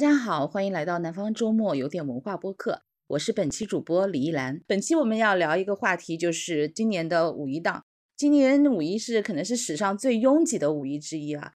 大家好，欢迎来到南方周末有点文化播客，我是本期主播李依兰。本期我们要聊一个话题，就是今年的五一档。今年五一是可能是史上最拥挤的五一之一啊，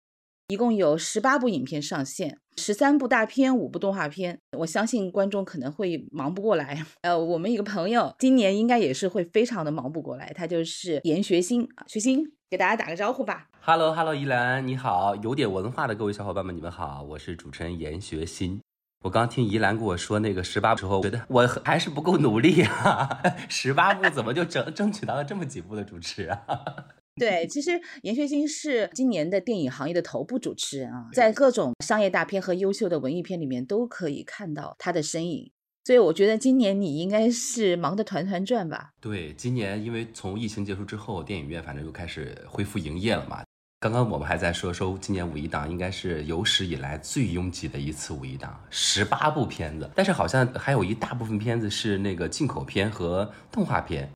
一共有十八部影片上线，十三部大片，五部动画片。我相信观众可能会忙不过来。呃，我们一个朋友今年应该也是会非常的忙不过来，他就是严学新啊，学新给大家打个招呼吧。Hello，Hello，依兰你好，有点文化的各位小伙伴们，你们好，我是主持人严学新。我刚听宜兰跟我说那个十八部时候，觉得我还是不够努力啊！十八部怎么就争争取到了这么几部的主持啊？对，其实严学新是今年的电影行业的头部主持人啊，在各种商业大片和优秀的文艺片里面都可以看到他的身影，所以我觉得今年你应该是忙得团团转吧？对，今年因为从疫情结束之后，电影院反正又开始恢复营业了嘛。刚刚我们还在说说今年五一档应该是有史以来最拥挤的一次五一档，十八部片子，但是好像还有一大部分片子是那个进口片和动画片，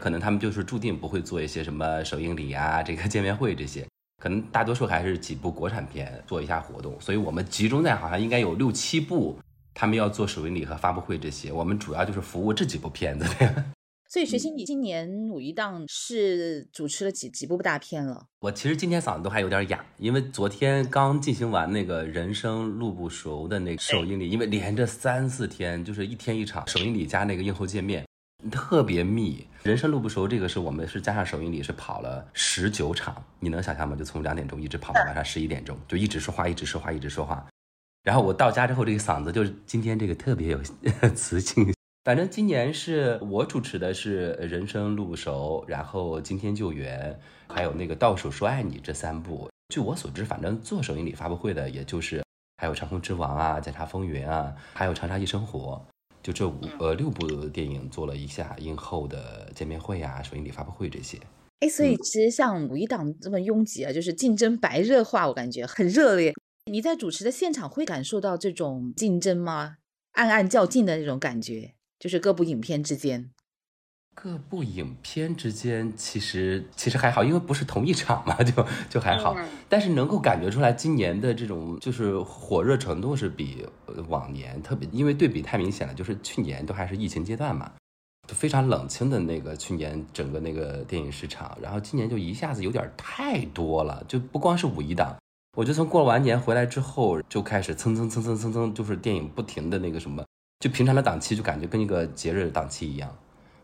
可能他们就是注定不会做一些什么首映礼啊、这个见面会这些，可能大多数还是几部国产片做一下活动，所以我们集中在好像应该有六七部，他们要做首映礼和发布会这些，我们主要就是服务这几部片子。所以学习你今年五一档是主持了几几部大片了？我其实今天嗓子都还有点哑，因为昨天刚进行完那个人生路不熟的那个首映礼，因为连着三四天就是一天一场首映礼加那个映后见面，特别密。人生路不熟这个是我们是加上首映礼是跑了十九场，你能想象吗？就从两点钟一直跑到晚上十一点钟，就一直说话，一直说话，一直说话。然后我到家之后，这个嗓子就是今天这个特别有 磁性。反正今年是我主持的是《人生路不熟》，然后《惊天救援》，还有那个《倒数说爱你》这三部。据我所知，反正做首映礼发布会的，也就是还有《长空之王》啊，《检察风云》啊，还有《长沙夜生活》，就这五呃六部电影做了一下映后的见面会啊、首映礼发布会这些。哎，所以其实像五一档这么拥挤啊，就是竞争白热化，我感觉很热烈。你在主持的现场会感受到这种竞争吗？暗暗较劲的那种感觉？就是各部影片之间，各部影片之间其实其实还好，因为不是同一场嘛，就就还好。但是能够感觉出来，今年的这种就是火热程度是比往年特别，因为对比太明显了。就是去年都还是疫情阶段嘛，就非常冷清的那个去年整个那个电影市场，然后今年就一下子有点太多了，就不光是五一档，我就从过完年回来之后就开始蹭蹭蹭蹭蹭蹭，就是电影不停的那个什么。就平常的档期就感觉跟一个节日档期一样，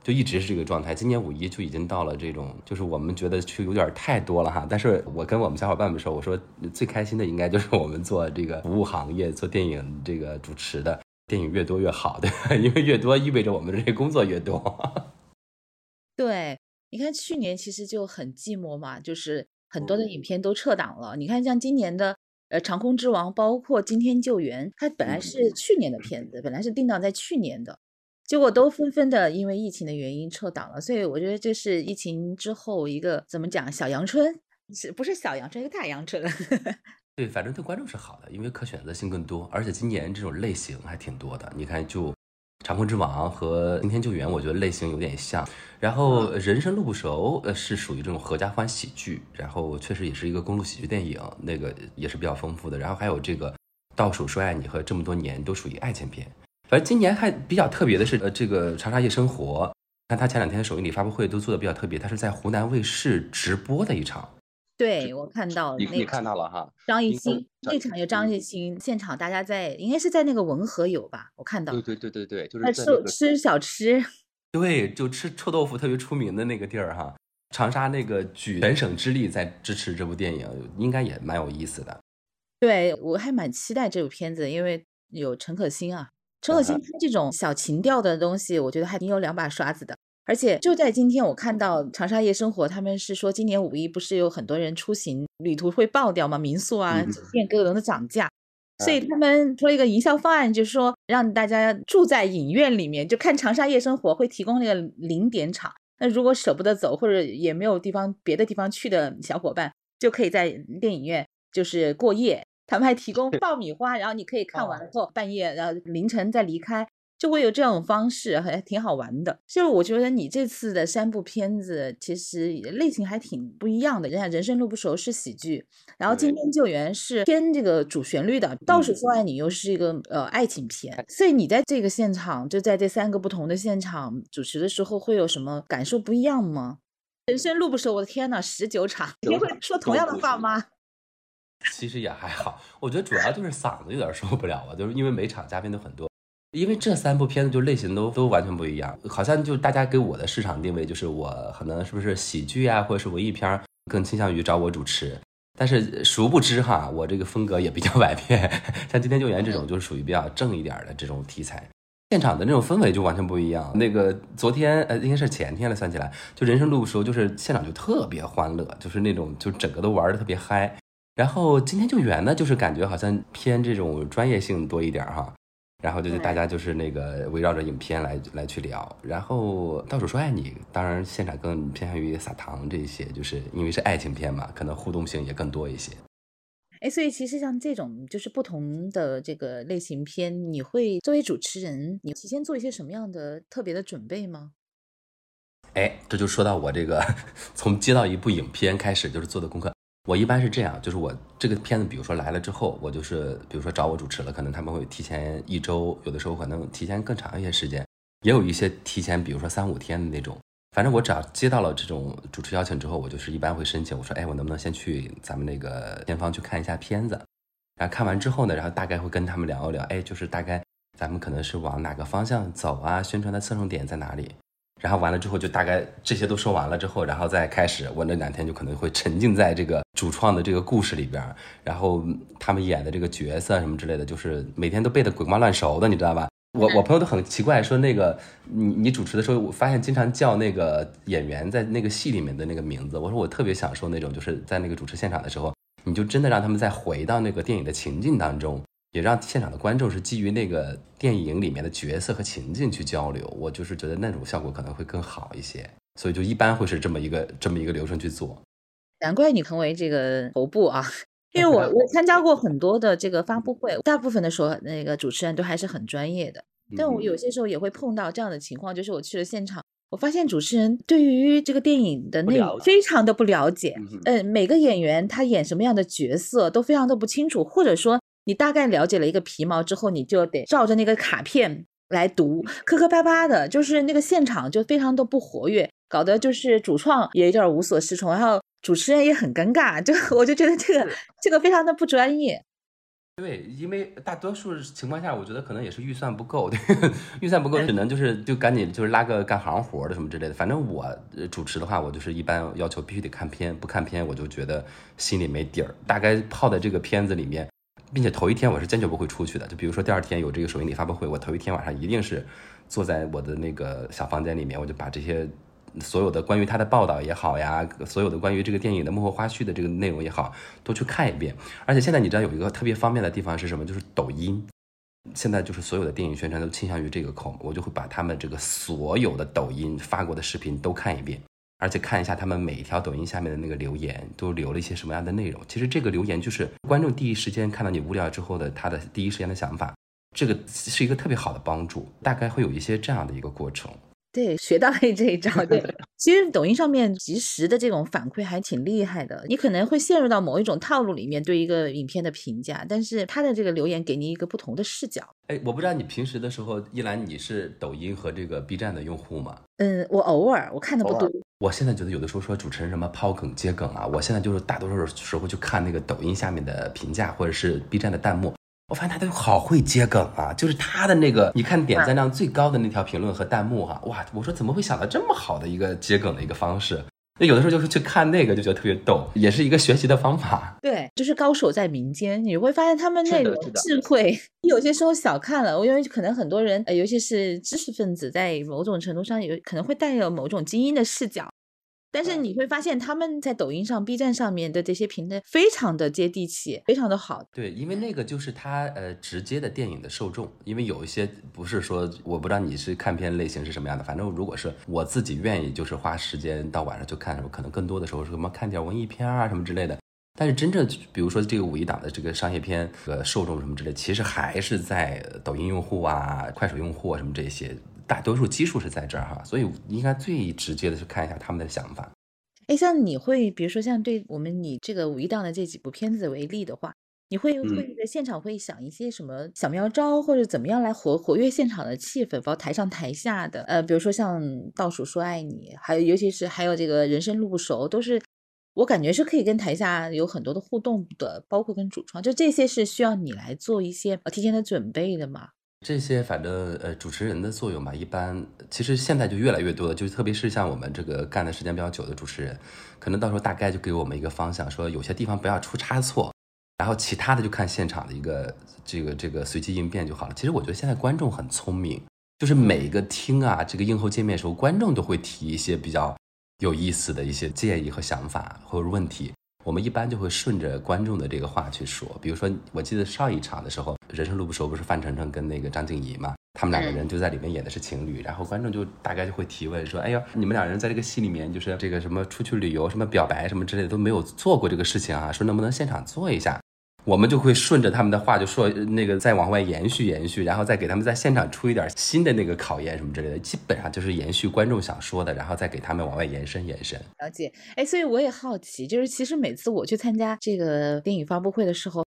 就一直是这个状态。今年五一就已经到了这种，就是我们觉得就有点太多了哈。但是我跟我们小伙伴们说，我说最开心的应该就是我们做这个服务行业，做电影这个主持的，电影越多越好，对，因为越多意味着我们这工作越多。对，你看去年其实就很寂寞嘛，就是很多的影片都撤档了。你看像今年的。呃，长空之王包括今天救援，它本来是去年的片子，本来是定档在去年的，结果都纷纷的因为疫情的原因撤档了。所以我觉得这是疫情之后一个怎么讲小阳春，是不是小阳春，一个大阳春？对，反正对观众是好的，因为可选择性更多，而且今年这种类型还挺多的。你看就。长空之王和今天救援，我觉得类型有点像。然后人生路不熟，呃，是属于这种合家欢喜剧，然后确实也是一个公路喜剧电影，那个也是比较丰富的。然后还有这个倒数说爱你和这么多年都属于爱情片。反正今年还比较特别的是，呃，这个长沙夜生活，看他前两天的首映礼发布会都做的比较特别，他是在湖南卫视直播的一场。对我看到了，你你看到了哈？张艺兴那场有张艺兴，现场大家在应该是在那个文和友吧？我看到。对对对对对，就是吃吃小吃。对，就吃臭豆腐特别出名的那个地儿哈。长沙那个举全省之力在支持这部电影，应该也蛮有意思的。对我还蛮期待这部片子，因为有陈可辛啊，陈可辛他这种小情调的东西，我觉得还挺有两把刷子的。而且就在今天，我看到长沙夜生活，他们是说今年五一不是有很多人出行，旅途会爆掉吗？民宿啊、酒店各种的涨价，所以他们出了一个营销方案，就是说让大家住在影院里面，就看长沙夜生活，会提供那个零点场。那如果舍不得走或者也没有地方别的地方去的小伙伴，就可以在电影院就是过夜。他们还提供爆米花，然后你可以看完了后半夜，然后凌晨再离开。就会有这种方式，还挺好玩的。就是我觉得你这次的三部片子其实类型还挺不一样的。人家《人生路不熟》是喜剧，然后《今天救援》是偏这个主旋律的，《倒数说爱你》又是一个呃爱情片。所以你在这个现场，就在这三个不同的现场主持的时候，会有什么感受不一样吗？人生路不熟，我的天呐，十九场，你会说同样的话吗？其实也还好，我觉得主要就是嗓子有点受不了了，就是因为每场嘉宾都很多。因为这三部片子就类型都都完全不一样，好像就大家给我的市场定位就是我可能是不是喜剧啊，或者是文艺片，更倾向于找我主持。但是殊不知哈，我这个风格也比较 百变，像《今天救援》这种就是属于比较正一点的这种题材，现场的那种氛围就完全不一样。那个昨天呃应该是前天了，算起来就人生路的时候，就是现场就特别欢乐，就是那种就整个都玩的特别嗨。然后今天救援呢，就是感觉好像偏这种专业性多一点哈。然后就是大家就是那个围绕着影片来来去聊，然后倒数说爱你，当然现场更偏向于撒糖这些，就是因为是爱情片嘛，可能互动性也更多一些。哎，所以其实像这种就是不同的这个类型片，你会作为主持人，你提前做一些什么样的特别的准备吗？哎，这就说到我这个 从接到一部影片开始就是做的功课。我一般是这样，就是我这个片子，比如说来了之后，我就是比如说找我主持了，可能他们会提前一周，有的时候可能提前更长一些时间，也有一些提前，比如说三五天的那种。反正我只要接到了这种主持邀请之后，我就是一般会申请，我说，哎，我能不能先去咱们那个片方去看一下片子？然后看完之后呢，然后大概会跟他们聊一聊，哎，就是大概咱们可能是往哪个方向走啊？宣传的侧重点在哪里？然后完了之后，就大概这些都说完了之后，然后再开始，我那两天就可能会沉浸在这个主创的这个故事里边，然后他们演的这个角色什么之类的，就是每天都背得滚瓜烂熟的，你知道吧？我我朋友都很奇怪，说那个你你主持的时候，我发现经常叫那个演员在那个戏里面的那个名字，我说我特别享受那种，就是在那个主持现场的时候，你就真的让他们再回到那个电影的情境当中。也让现场的观众是基于那个电影里面的角色和情境去交流，我就是觉得那种效果可能会更好一些，所以就一般会是这么一个这么一个流程去做。难怪你成为这个头部啊，因为我 我参加过很多的这个发布会，大部分的时候那个主持人都还是很专业的，但我有些时候也会碰到这样的情况，就是我去了现场，我发现主持人对于这个电影的内容非常的不了解，嗯，每个演员他演什么样的角色都非常的不清楚，或者说。你大概了解了一个皮毛之后，你就得照着那个卡片来读，磕磕巴巴的，就是那个现场就非常的不活跃，搞得就是主创也有点无所适从，然后主持人也很尴尬，就我就觉得这个这个非常的不专业。对，因为大多数情况下，我觉得可能也是预算不够，对，预算不够，只能就是就赶紧就是拉个干行活的什么之类的。反正我主持的话，我就是一般要求必须得看片，不看片我就觉得心里没底儿，大概泡在这个片子里面。并且头一天我是坚决不会出去的，就比如说第二天有这个首映礼发布会，我头一天晚上一定是坐在我的那个小房间里面，我就把这些所有的关于他的报道也好呀，所有的关于这个电影的幕后花絮的这个内容也好，都去看一遍。而且现在你知道有一个特别方便的地方是什么？就是抖音。现在就是所有的电影宣传都倾向于这个口，我就会把他们这个所有的抖音发过的视频都看一遍。而且看一下他们每一条抖音下面的那个留言，都留了一些什么样的内容。其实这个留言就是观众第一时间看到你无聊之后的他的第一时间的想法，这个是一个特别好的帮助。大概会有一些这样的一个过程。对，学到了这一招。对，其实抖音上面及时的这种反馈还挺厉害的。你可能会陷入到某一种套路里面对一个影片的评价，但是他的这个留言给你一个不同的视角。哎，我不知道你平时的时候，一兰你是抖音和这个 B 站的用户吗？嗯，我偶尔我看的不多。我现在觉得有的时候说主持人什么抛梗接梗啊，我现在就是大多数时候去看那个抖音下面的评价或者是 B 站的弹幕。我发现他都好会接梗啊，就是他的那个，你看点赞量最高的那条评论和弹幕哈，哇，我说怎么会想到这么好的一个接梗的一个方式？那有的时候就是去看那个就觉得特别逗，也是一个学习的方法。对，就是高手在民间，你会发现他们那种智慧，有些时候小看了。我因为可能很多人，呃，尤其是知识分子，在某种程度上有可能会带有某种精英的视角。但是你会发现他们在抖音上、B 站上面的这些评论非常的接地气，非常的好。对，因为那个就是他呃直接的电影的受众。因为有一些不是说我不知道你是看片类型是什么样的，反正如果是我自己愿意，就是花时间到晚上去看什么，可能更多的时候是什么看点文艺片啊什么之类的。但是真正比如说这个五一档的这个商业片，呃，受众什么之类，其实还是在抖音用户啊、快手用户啊什么这些，大多数基数是在这儿哈，所以应该最直接的是看一下他们的想法。哎，像你会，比如说像对我们你这个五一档的这几部片子为例的话，你会会在现场会想一些什么小妙招，或者怎么样来活活跃现场的气氛，包括台上台下的，呃，比如说像倒数说爱你，还有尤其是还有这个人生路不熟，都是我感觉是可以跟台下有很多的互动的，包括跟主创，就这些是需要你来做一些呃提前的准备的嘛。这些反正呃主持人的作用吧，一般其实现在就越来越多了，就特别是像我们这个干的时间比较久的主持人，可能到时候大概就给我们一个方向，说有些地方不要出差错，然后其他的就看现场的一个这个这个随机应变就好了。其实我觉得现在观众很聪明，就是每一个听啊，这个映后见面的时候，观众都会提一些比较有意思的一些建议和想法或者问题。我们一般就会顺着观众的这个话去说，比如说，我记得上一场的时候，《人生路不熟》不是范丞丞跟那个张婧仪嘛，他们两个人就在里面演的是情侣，然后观众就大概就会提问说，哎呦，你们两人在这个戏里面就是这个什么出去旅游、什么表白什么之类的都没有做过这个事情啊，说能不能现场做一下？我们就会顺着他们的话就说那个再往外延续延续，然后再给他们在现场出一点新的那个考验什么之类的，基本上就是延续观众想说的，然后再给他们往外延伸延伸。了解，哎，所以我也好奇，就是其实每次我去参加这个电影发布会的时候，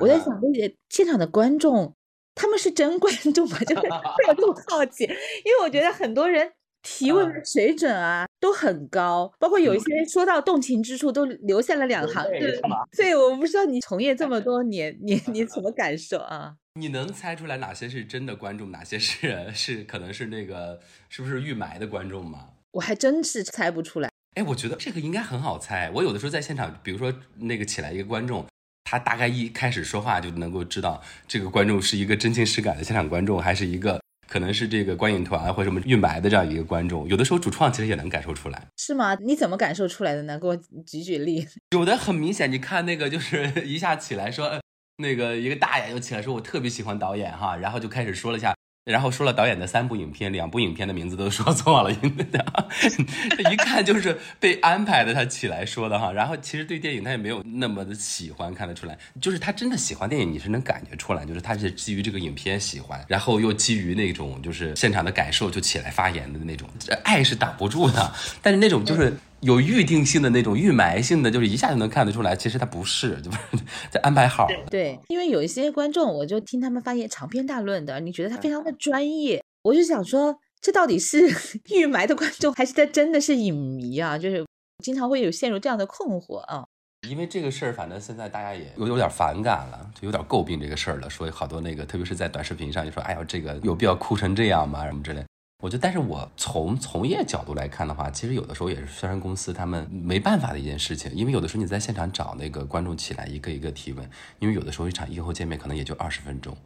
我在想，那些现场的观众他们是真观众吗？就是我就好奇，因为我觉得很多人。提问的水准啊都很高，包括有一些说到动情之处都留下了两行字。所以我不知道你从业这么 多年，你你怎么感受啊？你能猜出来哪些是真的观众，哪些是是可能是那个是不是预埋的观众吗？我还真是猜不出来。哎，我觉得这个应该很好猜。我有的时候在现场，比如说那个起来一个观众，他大概一开始说话就能够知道这个观众是一个真情实感的现场观众，还是一个。可能是这个观影团或者什么运白的这样一个观众，有的时候主创其实也能感受出来，是吗？你怎么感受出来的呢？给我举举例。有的很明显，你看那个就是一下起来说，那个一个大爷就起来说，我特别喜欢导演哈，然后就开始说了一下。然后说了导演的三部影片，两部影片的名字都说错了，一看就是被安排的。他起来说的哈，然后其实对电影他也没有那么的喜欢，看得出来，就是他真的喜欢电影，你是能感觉出来，就是他是基于这个影片喜欢，然后又基于那种就是现场的感受就起来发言的那种，爱是挡不住的，但是那种就是。有预定性的那种预埋性的，就是一下就能看得出来，其实他不是，就是 在安排好了。对，因为有一些观众，我就听他们发言长篇大论的，你觉得他非常的专业，我就想说，这到底是 预埋的观众，还是他真的是影迷啊？就是经常会有陷入这样的困惑啊。因为这个事儿，反正现在大家也有有点反感了，就有点诟病这个事儿了，说好多那个，特别是在短视频上，就说，哎呀，这个有必要哭成这样吗？什么之类。我觉得，但是我从从业角度来看的话，其实有的时候也是宣传公司他们没办法的一件事情，因为有的时候你在现场找那个观众起来一个一个提问，因为有的时候一场映后见面可能也就二十分钟，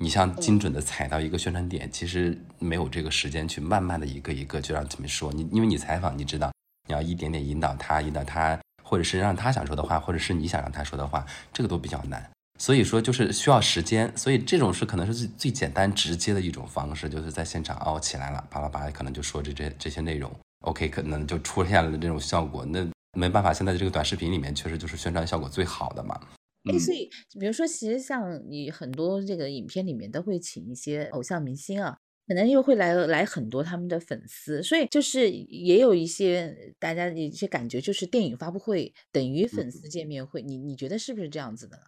你像精准的踩到一个宣传点，其实没有这个时间去慢慢的一个一个就让他们说，你因为你采访你知道，你要一点点引导他，引导他，或者是让他想说的话，或者是你想让他说的话，这个都比较难。所以说就是需要时间，所以这种是可能是最最简单直接的一种方式，就是在现场哦起来了，巴拉巴拉，可能就说这这这些内容，OK，可能就出现了这种效果。那没办法，现在这个短视频里面确实就是宣传效果最好的嘛。哎，所以比如说，其实像你很多这个影片里面都会请一些偶像明星啊，可能又会来来很多他们的粉丝，所以就是也有一些大家一些感觉，就是电影发布会等于粉丝见面会，你你觉得是不是这样子的呢？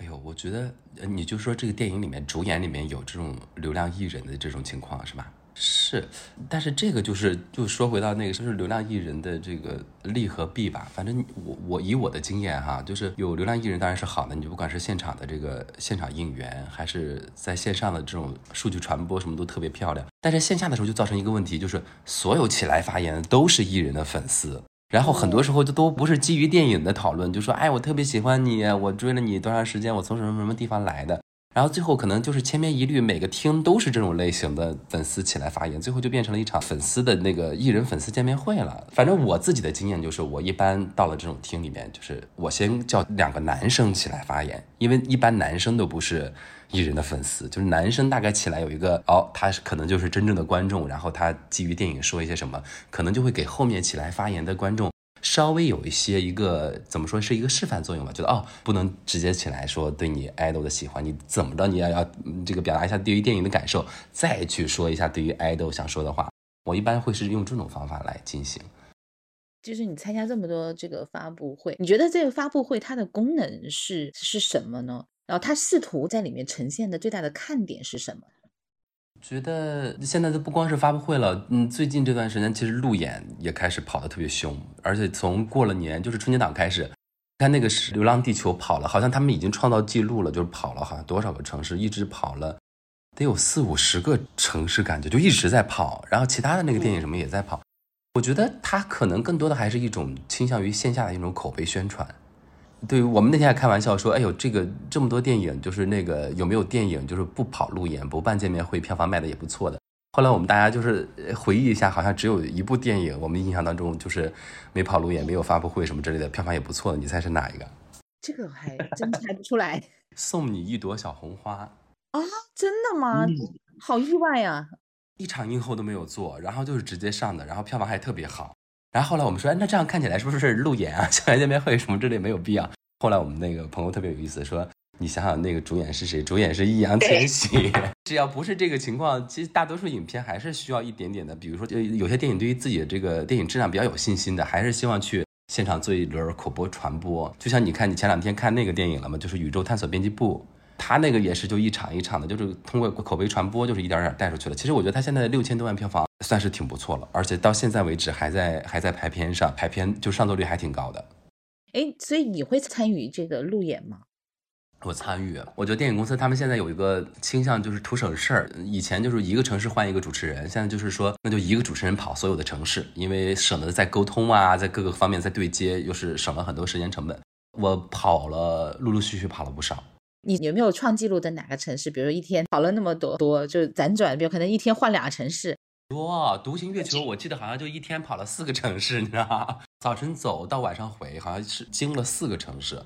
哎呦，我觉得，你就说这个电影里面主演里面有这种流量艺人的这种情况是吧？是，但是这个就是就说回到那个，就是流量艺人的这个利和弊吧。反正我我以我的经验哈，就是有流量艺人当然是好的，你就不管是现场的这个现场应援，还是在线上的这种数据传播，什么都特别漂亮。但是线下的时候就造成一个问题，就是所有起来发言的都是艺人的粉丝。然后很多时候就都不是基于电影的讨论，就说哎，我特别喜欢你，我追了你多长时间，我从什么什么地方来的。然后最后可能就是千篇一律，每个厅都是这种类型的粉丝起来发言，最后就变成了一场粉丝的那个艺人粉丝见面会了。反正我自己的经验就是，我一般到了这种厅里面，就是我先叫两个男生起来发言，因为一般男生都不是。艺人的粉丝就是男生，大概起来有一个哦，他是可能就是真正的观众，然后他基于电影说一些什么，可能就会给后面起来发言的观众稍微有一些一个怎么说是一个示范作用吧，觉得哦，不能直接起来说对你 idol 的喜欢，你怎么着你要要这个表达一下对于电影的感受，再去说一下对于 idol 想说的话。我一般会是用这种方法来进行。就是你参加这么多这个发布会，你觉得这个发布会它的功能是是什么呢？然后他试图在里面呈现的最大的看点是什么？觉得现在都不光是发布会了，嗯，最近这段时间其实路演也开始跑得特别凶，而且从过了年就是春节档开始，看那个是《流浪地球》跑了，好像他们已经创造记录了，就是跑了好像多少个城市，一直跑了得有四五十个城市，感觉就一直在跑，然后其他的那个电影什么也在跑。我觉得他可能更多的还是一种倾向于线下的一种口碑宣传。对我们那天还开玩笑说：“哎呦，这个这么多电影，就是那个有没有电影就是不跑路演、不办见面会，票房卖的也不错的。”后来我们大家就是回忆一下，好像只有一部电影，我们印象当中就是没跑路演、没有发布会什么之类的，票房也不错的。你猜是哪一个？这个还真猜不出来。送你一朵小红花啊！真的吗？好意外呀！一场映后都没有做，然后就是直接上的，然后票房还特别好。然后后来我们说，哎，那这样看起来是不是路演啊？校园见面会什么之类没有必要。后来我们那个朋友特别有意思，说你想想那个主演是谁？主演是易烊千玺。只要不是这个情况，其实大多数影片还是需要一点点的。比如说，就有些电影对于自己的这个电影质量比较有信心的，还是希望去现场做一轮口播传播。就像你看，你前两天看那个电影了吗？就是《宇宙探索编辑部》，他那个也是就一场一场的，就是通过口碑传播，就是一点点带出去了。其实我觉得他现在的六千多万票房。算是挺不错了，而且到现在为止还在还在排片上，排片就上座率还挺高的。哎，所以你会参与这个路演吗？我参与。我觉得电影公司他们现在有一个倾向，就是图省事儿。以前就是一个城市换一个主持人，现在就是说那就一个主持人跑所有的城市，因为省得在沟通啊，在各个方面在对接，又是省了很多时间成本。我跑了，陆陆续续跑了不少。你有没有创纪录的哪个城市？比如说一天跑了那么多多，就辗转，比如可能一天换俩城市。多独行月球，我记得好像就一天跑了四个城市，你知道吗？早晨走到晚上回，好像是经了四个城市。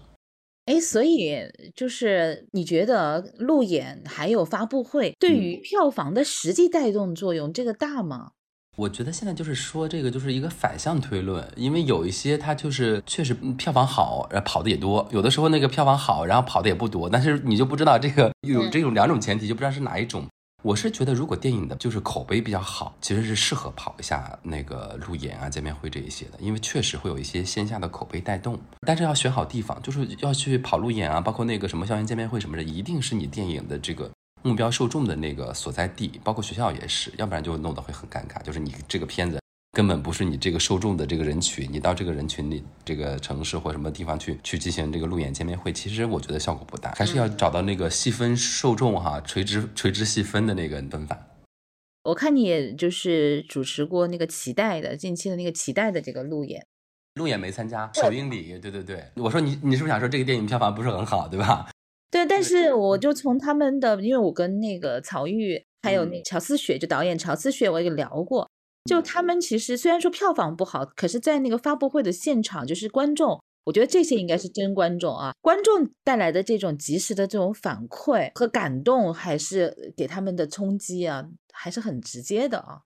哎，所以就是你觉得路演还有发布会对于票房的实际带动作用，这个大吗？我觉得现在就是说这个就是一个反向推论，因为有一些它就是确实票房好，然后跑的也多；有的时候那个票房好，然后跑的也不多，但是你就不知道这个有这种两种前提，就不知道是哪一种。我是觉得，如果电影的就是口碑比较好，其实是适合跑一下那个路演啊、见面会这一些的，因为确实会有一些线下的口碑带动。但是要选好地方，就是要去跑路演啊，包括那个什么校园见面会什么的，一定是你电影的这个目标受众的那个所在地，包括学校也是，要不然就弄得会很尴尬。就是你这个片子。根本不是你这个受众的这个人群，你到这个人群里，这个城市或什么地方去去进行这个路演见面会，其实我觉得效果不大，还是要找到那个细分受众哈，垂直垂直细分的那个分法。我看你也就是主持过那个期待的近期的那个期待的这个路演，路演没参加，首映礼，对对对，我说你你是不是想说这个电影票房不是很好，对吧？对，但是我就从他们的，因为我跟那个曹郁还有那乔思雪，就导演乔思雪，我也聊过。就他们其实虽然说票房不好，可是，在那个发布会的现场，就是观众，我觉得这些应该是真观众啊。观众带来的这种及时的这种反馈和感动，还是给他们的冲击啊，还是很直接的啊。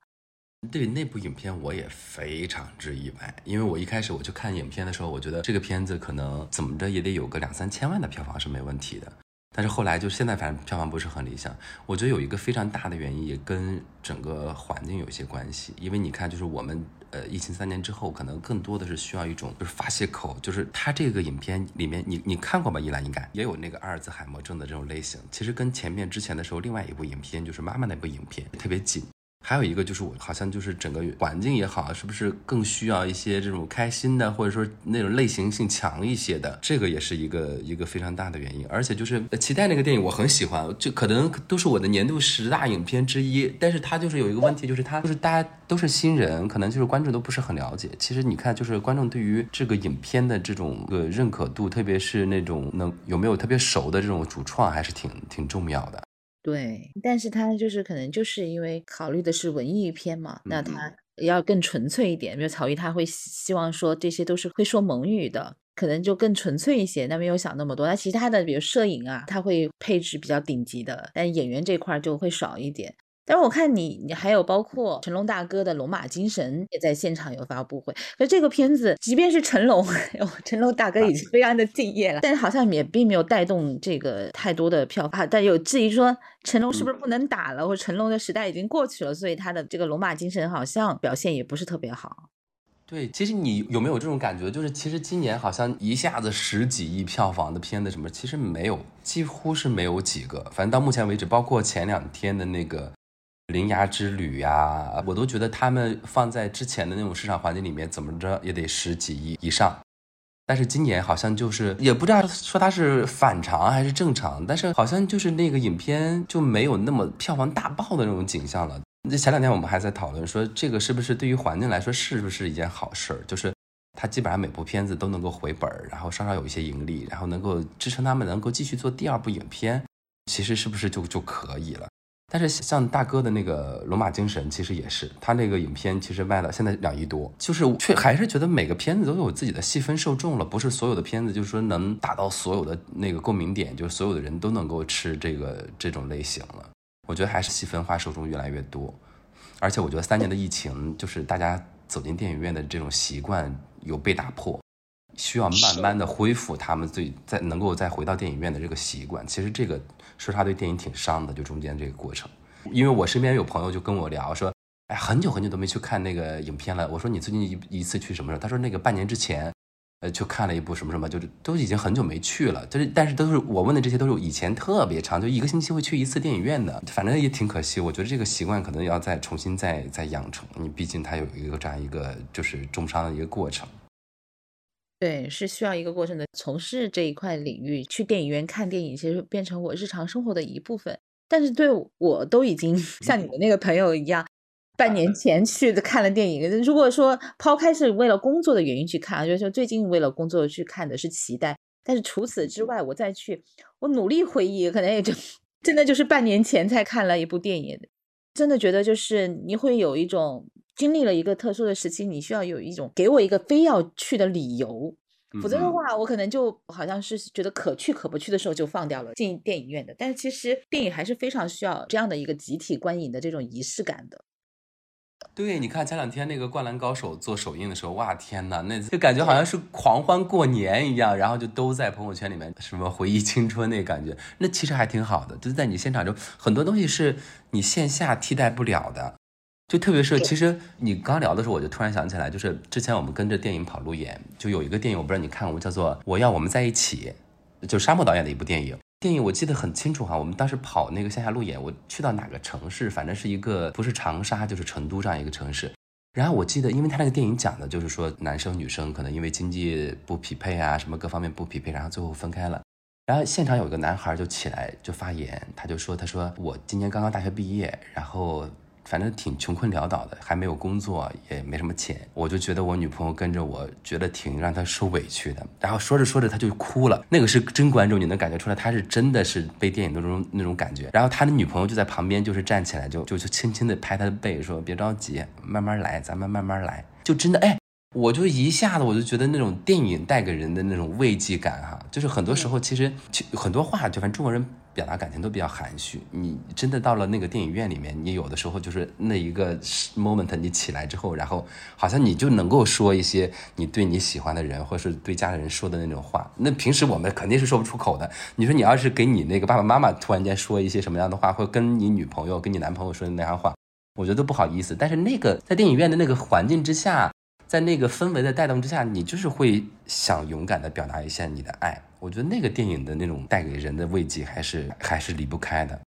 对那部影片，我也非常之意外，因为我一开始我去看影片的时候，我觉得这个片子可能怎么着也得有个两三千万的票房是没问题的。但是后来就现在，反正票房不是很理想。我觉得有一个非常大的原因，也跟整个环境有一些关系。因为你看，就是我们呃疫情三年之后，可能更多的是需要一种就是发泄口。就是它这个影片里面，你你看过吧？依兰应该也有那个阿尔兹海默症的这种类型。其实跟前面之前的时候，另外一部影片就是妈妈那部影片特别紧。还有一个就是我好像就是整个环境也好，是不是更需要一些这种开心的，或者说那种类型性强一些的，这个也是一个一个非常大的原因。而且就是期待那个电影，我很喜欢，就可能都是我的年度十大影片之一。但是它就是有一个问题，就是它就是大家都是新人，可能就是观众都不是很了解。其实你看，就是观众对于这个影片的这种个认可度，特别是那种能有没有特别熟的这种主创，还是挺挺重要的。对，但是他就是可能就是因为考虑的是文艺片嘛，那他要更纯粹一点。比如曹禺他会希望说这些都是会说蒙语的，可能就更纯粹一些。那没有想那么多。那其他的比如摄影啊，他会配置比较顶级的，但演员这块就会少一点。但是我看你，你还有包括成龙大哥的《龙马精神》也在现场有发布会。可这个片子，即便是成龙，成龙大哥已经非常的敬业了，但是好像也并没有带动这个太多的票房。但有质疑说成龙是不是不能打了，或者成龙的时代已经过去了，所以他的这个《龙马精神》好像表现也不是特别好。对，其实你有没有这种感觉？就是其实今年好像一下子十几亿票房的片子什么，其实没有，几乎是没有几个。反正到目前为止，包括前两天的那个《铃芽之旅》呀，我都觉得他们放在之前的那种市场环境里面，怎么着也得十几亿以上。但是今年好像就是也不知道说它是反常还是正常，但是好像就是那个影片就没有那么票房大爆的那种景象了。那前两天我们还在讨论说，这个是不是对于环境来说是不是一件好事儿？就是它基本上每部片子都能够回本，然后稍稍有一些盈利，然后能够支撑他们能够继续做第二部影片，其实是不是就就可以了？但是像大哥的那个《龙马精神》，其实也是他那个影片，其实卖了现在两亿多，就是却还是觉得每个片子都有自己的细分受众了，不是所有的片子就是说能达到所有的那个共鸣点，就是所有的人都能够吃这个这种类型了。我觉得还是细分化受众越来越多，而且我觉得三年的疫情，就是大家走进电影院的这种习惯有被打破，需要慢慢的恢复他们最再能够再回到电影院的这个习惯。其实这个说实话对电影挺伤的，就中间这个过程。因为我身边有朋友就跟我聊说，哎，很久很久都没去看那个影片了。我说你最近一一次去什么时候？他说那个半年之前。呃，就看了一部什么什么，就是都已经很久没去了，就是但是都是我问的这些都是以前特别长，就一个星期会去一次电影院的，反正也挺可惜。我觉得这个习惯可能要再重新再再养成，你毕竟它有一个这样一个就是重伤的一个过程。对，是需要一个过程的。从事这一块领域，去电影院看电影，其实变成我日常生活的一部分。但是对我都已经像你的那个朋友一样。半年前去的看了电影，如果说抛开是为了工作的原因去看，就是最近为了工作去看的是期待。但是除此之外，我再去，我努力回忆，可能也就真的就是半年前才看了一部电影。真的觉得就是你会有一种经历了一个特殊的时期，你需要有一种给我一个非要去的理由，否则的话，我可能就好像是觉得可去可不去的时候就放掉了进电影院的。但是其实电影还是非常需要这样的一个集体观影的这种仪式感的。对，你看前两天那个《灌篮高手》做首映的时候，哇天呐，那就感觉好像是狂欢过年一样，然后就都在朋友圈里面什么回忆青春那感觉，那其实还挺好的。就是在你现场中，很多东西是你线下替代不了的。就特别是，其实你刚聊的时候，我就突然想起来，就是之前我们跟着电影跑路演，就有一个电影，我不知道你看过，叫做《我要我们在一起》，就沙漠导演的一部电影。电影我记得很清楚哈，我们当时跑那个线下路演，我去到哪个城市，反正是一个不是长沙就是成都这样一个城市。然后我记得，因为他那个电影讲的就是说男生女生可能因为经济不匹配啊，什么各方面不匹配，然后最后分开了。然后现场有一个男孩就起来就发言，他就说：“他说我今年刚刚大学毕业，然后。”反正挺穷困潦倒的，还没有工作，也没什么钱。我就觉得我女朋友跟着我，觉得挺让她受委屈的。然后说着说着，她就哭了。那个是真观众，你能感觉出来，他是真的是被电影那种那种感觉。然后他的女朋友就在旁边，就是站起来，就就就轻轻的拍他的背，说别着急，慢慢来，咱们慢慢来。就真的哎，我就一下子我就觉得那种电影带给人的那种慰藉感哈，就是很多时候其实很多话，就反正中国人。表达感情都比较含蓄，你真的到了那个电影院里面，你有的时候就是那一个 moment，你起来之后，然后好像你就能够说一些你对你喜欢的人或是对家里人说的那种话。那平时我们肯定是说不出口的。你说你要是给你那个爸爸妈妈突然间说一些什么样的话，或跟你女朋友、跟你男朋友说的那样话，我觉得都不好意思。但是那个在电影院的那个环境之下。在那个氛围的带动之下，你就是会想勇敢的表达一下你的爱。我觉得那个电影的那种带给人的慰藉，还是还是离不开的。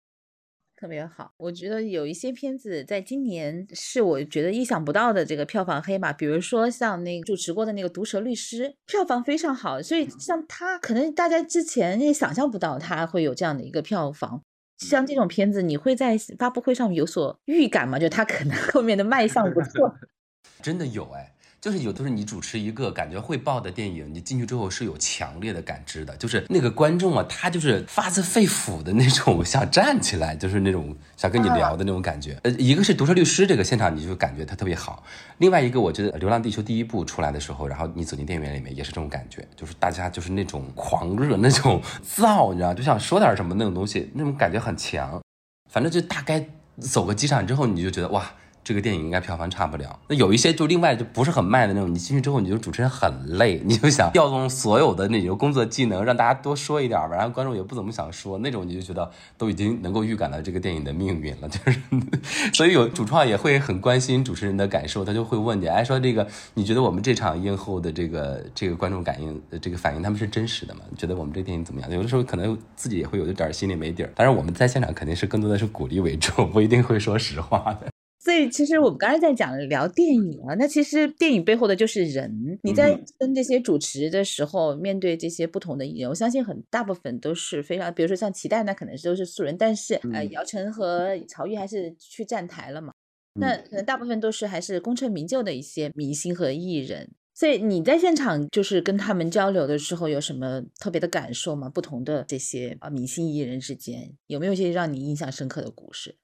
特别好，我觉得有一些片子在今年是我觉得意想不到的这个票房黑马，比如说像那个主持过的那个《毒舌律师》，票房非常好，所以像他可能大家之前也想象不到他会有这样的一个票房。像这种片子，你会在发布会上有所预感吗？就他可能 后面的卖相不错，真的有哎。就是有的时候你主持一个感觉会爆的电影，你进去之后是有强烈的感知的。就是那个观众啊，他就是发自肺腑的那种想站起来，就是那种想跟你聊的那种感觉。呃，一个是《毒舌律师》这个现场，你就感觉他特别好；另外一个，我觉得《流浪地球》第一部出来的时候，然后你走进电影院里面也是这种感觉，就是大家就是那种狂热、那种燥，你知道，就想说点什么那种东西，那种感觉很强。反正就大概。走个几场之后，你就觉得哇。这个电影应该票房差不了。那有一些就另外就不是很卖的那种，你进去之后，你就主持人很累，你就想调动所有的那种工作技能，让大家多说一点吧。然后观众也不怎么想说，那种你就觉得都已经能够预感到这个电影的命运了。就是，所以有主创也会很关心主持人的感受，他就会问你，哎，说这个你觉得我们这场映后的这个这个观众感应这个反应他们是真实的吗？觉得我们这电影怎么样？有的时候可能自己也会有一点心里没底儿。当然我们在现场肯定是更多的是鼓励为主，不一定会说实话的。所以其实我们刚才在讲聊电影啊，那其实电影背后的就是人。你在跟这些主持的时候，面对这些不同的艺人，我相信很大部分都是非常，比如说像齐代，那可能都是素人，但是呃，姚晨和曹郁还是去站台了嘛。那可能大部分都是还是功成名就的一些明星和艺人。所以你在现场就是跟他们交流的时候，有什么特别的感受吗？不同的这些啊明星艺人之间，有没有一些让你印象深刻的故事？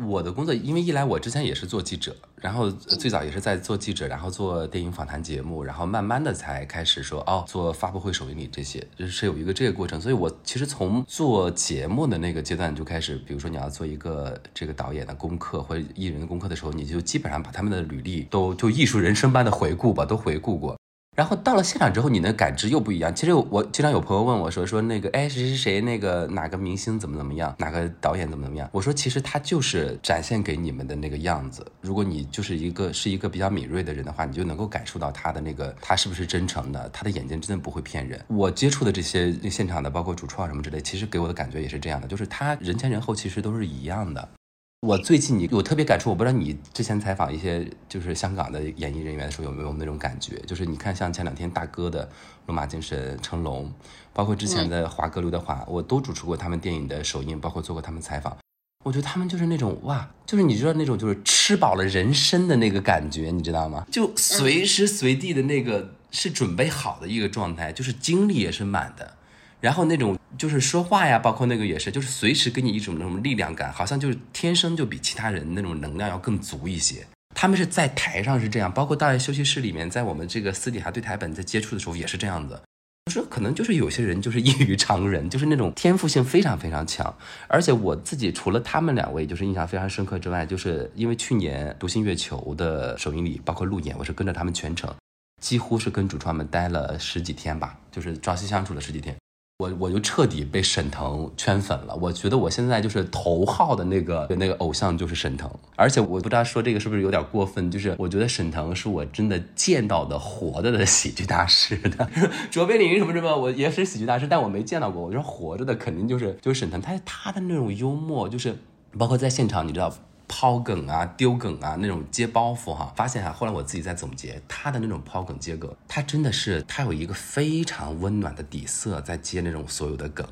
我的工作，因为一来我之前也是做记者，然后最早也是在做记者，然后做电影访谈节目，然后慢慢的才开始说哦，做发布会、首映礼这些，就是有一个这个过程。所以我其实从做节目的那个阶段就开始，比如说你要做一个这个导演的功课或者艺人的功课的时候，你就基本上把他们的履历都就艺术人生般的回顾吧，都回顾过。然后到了现场之后，你的感知又不一样。其实我经常有朋友问我说：“说那个，哎，谁谁谁，那个哪个明星怎么怎么样，哪个导演怎么怎么样？”我说：“其实他就是展现给你们的那个样子。如果你就是一个是一个比较敏锐的人的话，你就能够感受到他的那个他是不是真诚的，他的眼睛真的不会骗人。我接触的这些现场的，包括主创什么之类，其实给我的感觉也是这样的，就是他人前人后其实都是一样的。”我最近你有特别感触，我不知道你之前采访一些就是香港的演艺人员的时候有没有那种感觉，就是你看像前两天大哥的罗马精神成龙，包括之前的华哥刘德华，我都主持过他们电影的首映，包括做过他们采访，我觉得他们就是那种哇，就是你知道那种就是吃饱了人生的那个感觉，你知道吗？就随时随地的那个是准备好的一个状态，就是精力也是满的。然后那种就是说话呀，包括那个也是，就是随时给你一种那种力量感，好像就是天生就比其他人那种能量要更足一些。他们是在台上是这样，包括到休息室里面，在我们这个私底下对台本在接触的时候也是这样子。我说可能就是有些人就是异于常人，就是那种天赋性非常非常强。而且我自己除了他们两位就是印象非常深刻之外，就是因为去年《独行月球》的首映礼，包括路演，我是跟着他们全程，几乎是跟主创们待了十几天吧，就是朝夕相处了十几天。我我就彻底被沈腾圈粉了，我觉得我现在就是头号的那个那个偶像就是沈腾，而且我不知道说这个是不是有点过分，就是我觉得沈腾是我真的见到的活着的喜剧大师的，卓别林什么什么，我也是喜剧大师，但我没见到过，我说活着的肯定就是就是沈腾，他他的那种幽默，就是包括在现场，你知道。抛梗啊，丢梗啊，那种接包袱哈，发现哈，后来我自己在总结他的那种抛梗接梗，他真的是他有一个非常温暖的底色在接那种所有的梗。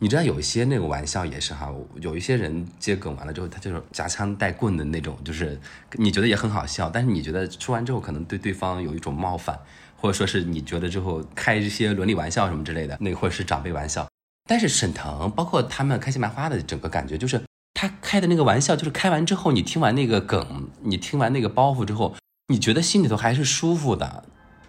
你知道有一些那个玩笑也是哈，有一些人接梗完了之后，他就是夹枪带棍的那种，就是你觉得也很好笑，但是你觉得说完之后可能对对方有一种冒犯，或者说是你觉得之后开一些伦理玩笑什么之类的，那或者是长辈玩笑。但是沈腾包括他们开心麻花的整个感觉就是。他开的那个玩笑，就是开完之后，你听完那个梗，你听完那个包袱之后，你觉得心里头还是舒服的。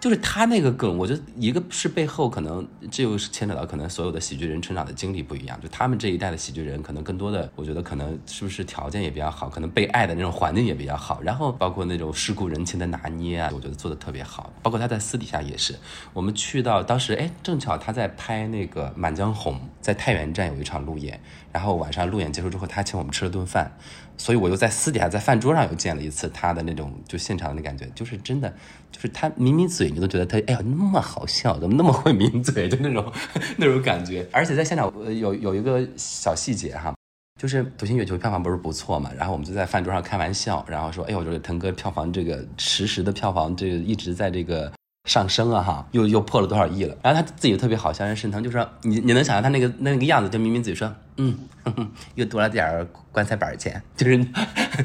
就是他那个梗，我觉得一个是背后可能这又是牵扯到可能所有的喜剧人成长的经历不一样，就他们这一代的喜剧人可能更多的，我觉得可能是不是条件也比较好，可能被爱的那种环境也比较好，然后包括那种世故人情的拿捏啊，我觉得做的特别好。包括他在私底下也是，我们去到当时哎，正巧他在拍那个《满江红》，在太原站有一场路演，然后晚上路演结束之后，他请我们吃了顿饭。所以我又在私底下在饭桌上又见了一次他的那种就现场的那感觉，就是真的，就是他抿抿嘴，你都觉得他哎呀那么好笑，怎么那么会抿嘴，就那种 那种感觉。而且在现场有有一个小细节哈，就是《独行月球》票房不是不错嘛，然后我们就在饭桌上开玩笑，然后说哎呦，我觉得腾哥票房这个 实时的票房这个一直在这个。上升啊哈，又又破了多少亿了？然后他自己特别好笑，人沈腾就说你你能想象他那个那个样子，就抿抿嘴说嗯，又多了点棺材板钱，就是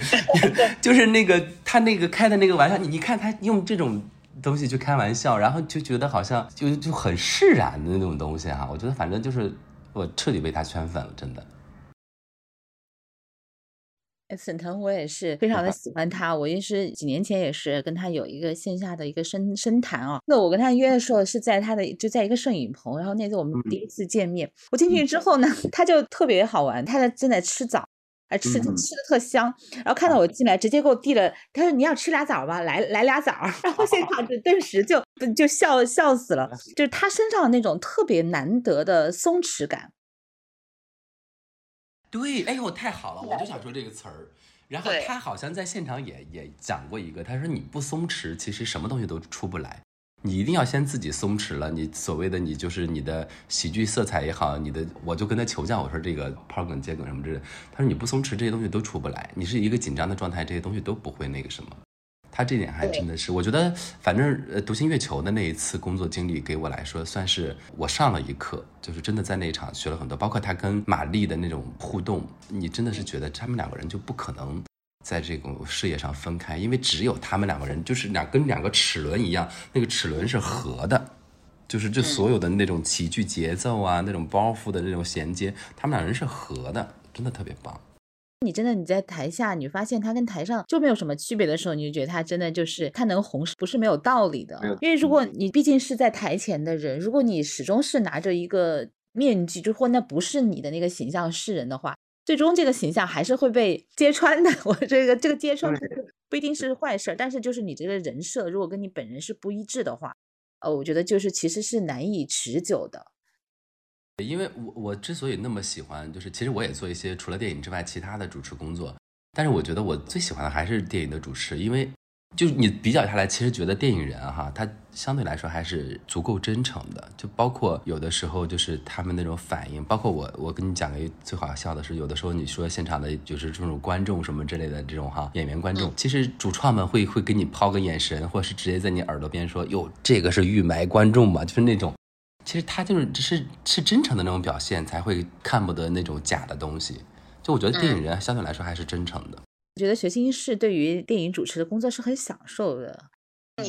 就是那个他那个开的那个玩笑，你你看他用这种东西去开玩笑，然后就觉得好像就就很释然的那种东西哈。我觉得反正就是我彻底被他圈粉了，真的。沈腾，我也是非常的喜欢他。我也是几年前也是跟他有一个线下的一个深深谈啊。那我跟他约的时候是在他的就在一个摄影棚，然后那次我们第一次见面，我进去之后呢，他就特别好玩，他在正在吃枣。还吃吃的特香。然后看到我进来，直接给我递了，他说你要吃俩枣吧，来来俩枣。然后现场就 顿时就就笑笑死了，就是他身上那种特别难得的松弛感。对，哎呦，太好了，我就想说这个词儿。然后他好像在现场也也讲过一个，他说你不松弛，其实什么东西都出不来。你一定要先自己松弛了，你所谓的你就是你的喜剧色彩也好，你的我就跟他求教，我说这个抛梗接梗什么之类的，他说你不松弛，这些东西都出不来。你是一个紧张的状态，这些东西都不会那个什么。他这点还真的是，我觉得反正呃独行月球的那一次工作经历给我来说算是我上了一课，就是真的在那一场学了很多，包括他跟玛丽的那种互动，你真的是觉得他们两个人就不可能在这种事业上分开，因为只有他们两个人就是两跟两个齿轮一样，那个齿轮是合的，就是这所有的那种喜剧节奏啊，那种包袱的那种衔接，他们两人是合的，真的特别棒。你真的你在台下，你发现他跟台上就没有什么区别的时候，你就觉得他真的就是他能红是，不是没有道理的。因为如果你毕竟是在台前的人，如果你始终是拿着一个面具，就或那不是你的那个形象示人的话，最终这个形象还是会被揭穿的。我这个这个揭穿不一定是坏事，但是就是你这个人设如果跟你本人是不一致的话，呃，我觉得就是其实是难以持久的。因为我我之所以那么喜欢，就是其实我也做一些除了电影之外其他的主持工作，但是我觉得我最喜欢的还是电影的主持，因为就你比较下来，其实觉得电影人哈，他相对来说还是足够真诚的，就包括有的时候就是他们那种反应，包括我我跟你讲个最好笑的是，有的时候你说现场的就是这种观众什么之类的这种哈演员观众，其实主创们会会给你抛个眼神，或者是直接在你耳朵边说，哟，这个是预埋观众嘛，就是那种。其实他就是只是是真诚的那种表现，才会看不得那种假的东西。就我觉得电影人相对来说还是真诚的。我觉得学新是对于电影主持的工作是很享受的。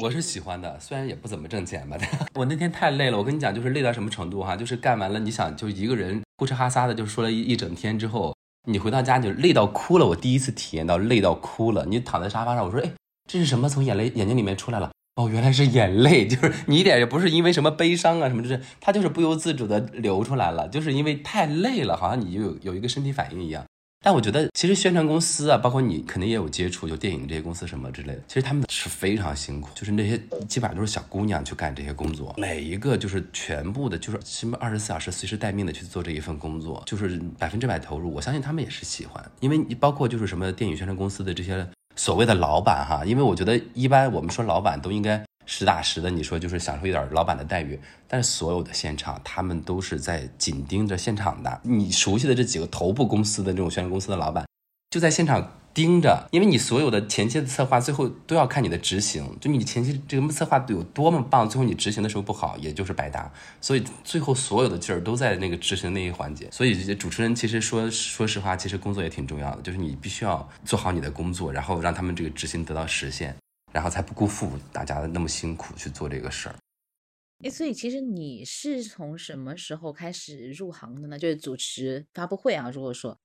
我是喜欢的，虽然也不怎么挣钱吧。我那天太累了，我跟你讲，就是累到什么程度哈，就是干完了，你想就一个人呼哧哈撒的就说了一一整天之后，你回到家就累到哭了。我第一次体验到累到哭了。你躺在沙发上，我说，哎，这是什么？从眼泪眼睛里面出来了。哦，原来是眼泪，就是你一点也不是因为什么悲伤啊什么，就是它就是不由自主的流出来了，就是因为太累了，好像你就有有一个身体反应一样。但我觉得其实宣传公司啊，包括你肯定也有接触，就电影这些公司什么之类的，其实他们是非常辛苦，就是那些基本上都是小姑娘去干这些工作，每一个就是全部的，就是起码二十四小时随时待命的去做这一份工作，就是百分之百投入。我相信他们也是喜欢，因为你包括就是什么电影宣传公司的这些。所谓的老板哈，因为我觉得一般我们说老板都应该实打实的，你说就是享受一点老板的待遇，但是所有的现场他们都是在紧盯着现场的。你熟悉的这几个头部公司的这种宣传公司的老板，就在现场盯着，因为你所有的前期的策划最后都要看你的执行，就你前期这个策划有多么棒，最后你执行的时候不好，也就是白搭。所以最后所有的劲儿都在那个执行那一环节。所以主持人其实说说实话，其实工作也挺重要的，就是你必须要做好你的工作，然后让他们这个执行得到实现。然后才不辜负大家的那么辛苦去做这个事儿。哎，所以其实你是从什么时候开始入行的呢？就是主持发布会啊。如果说，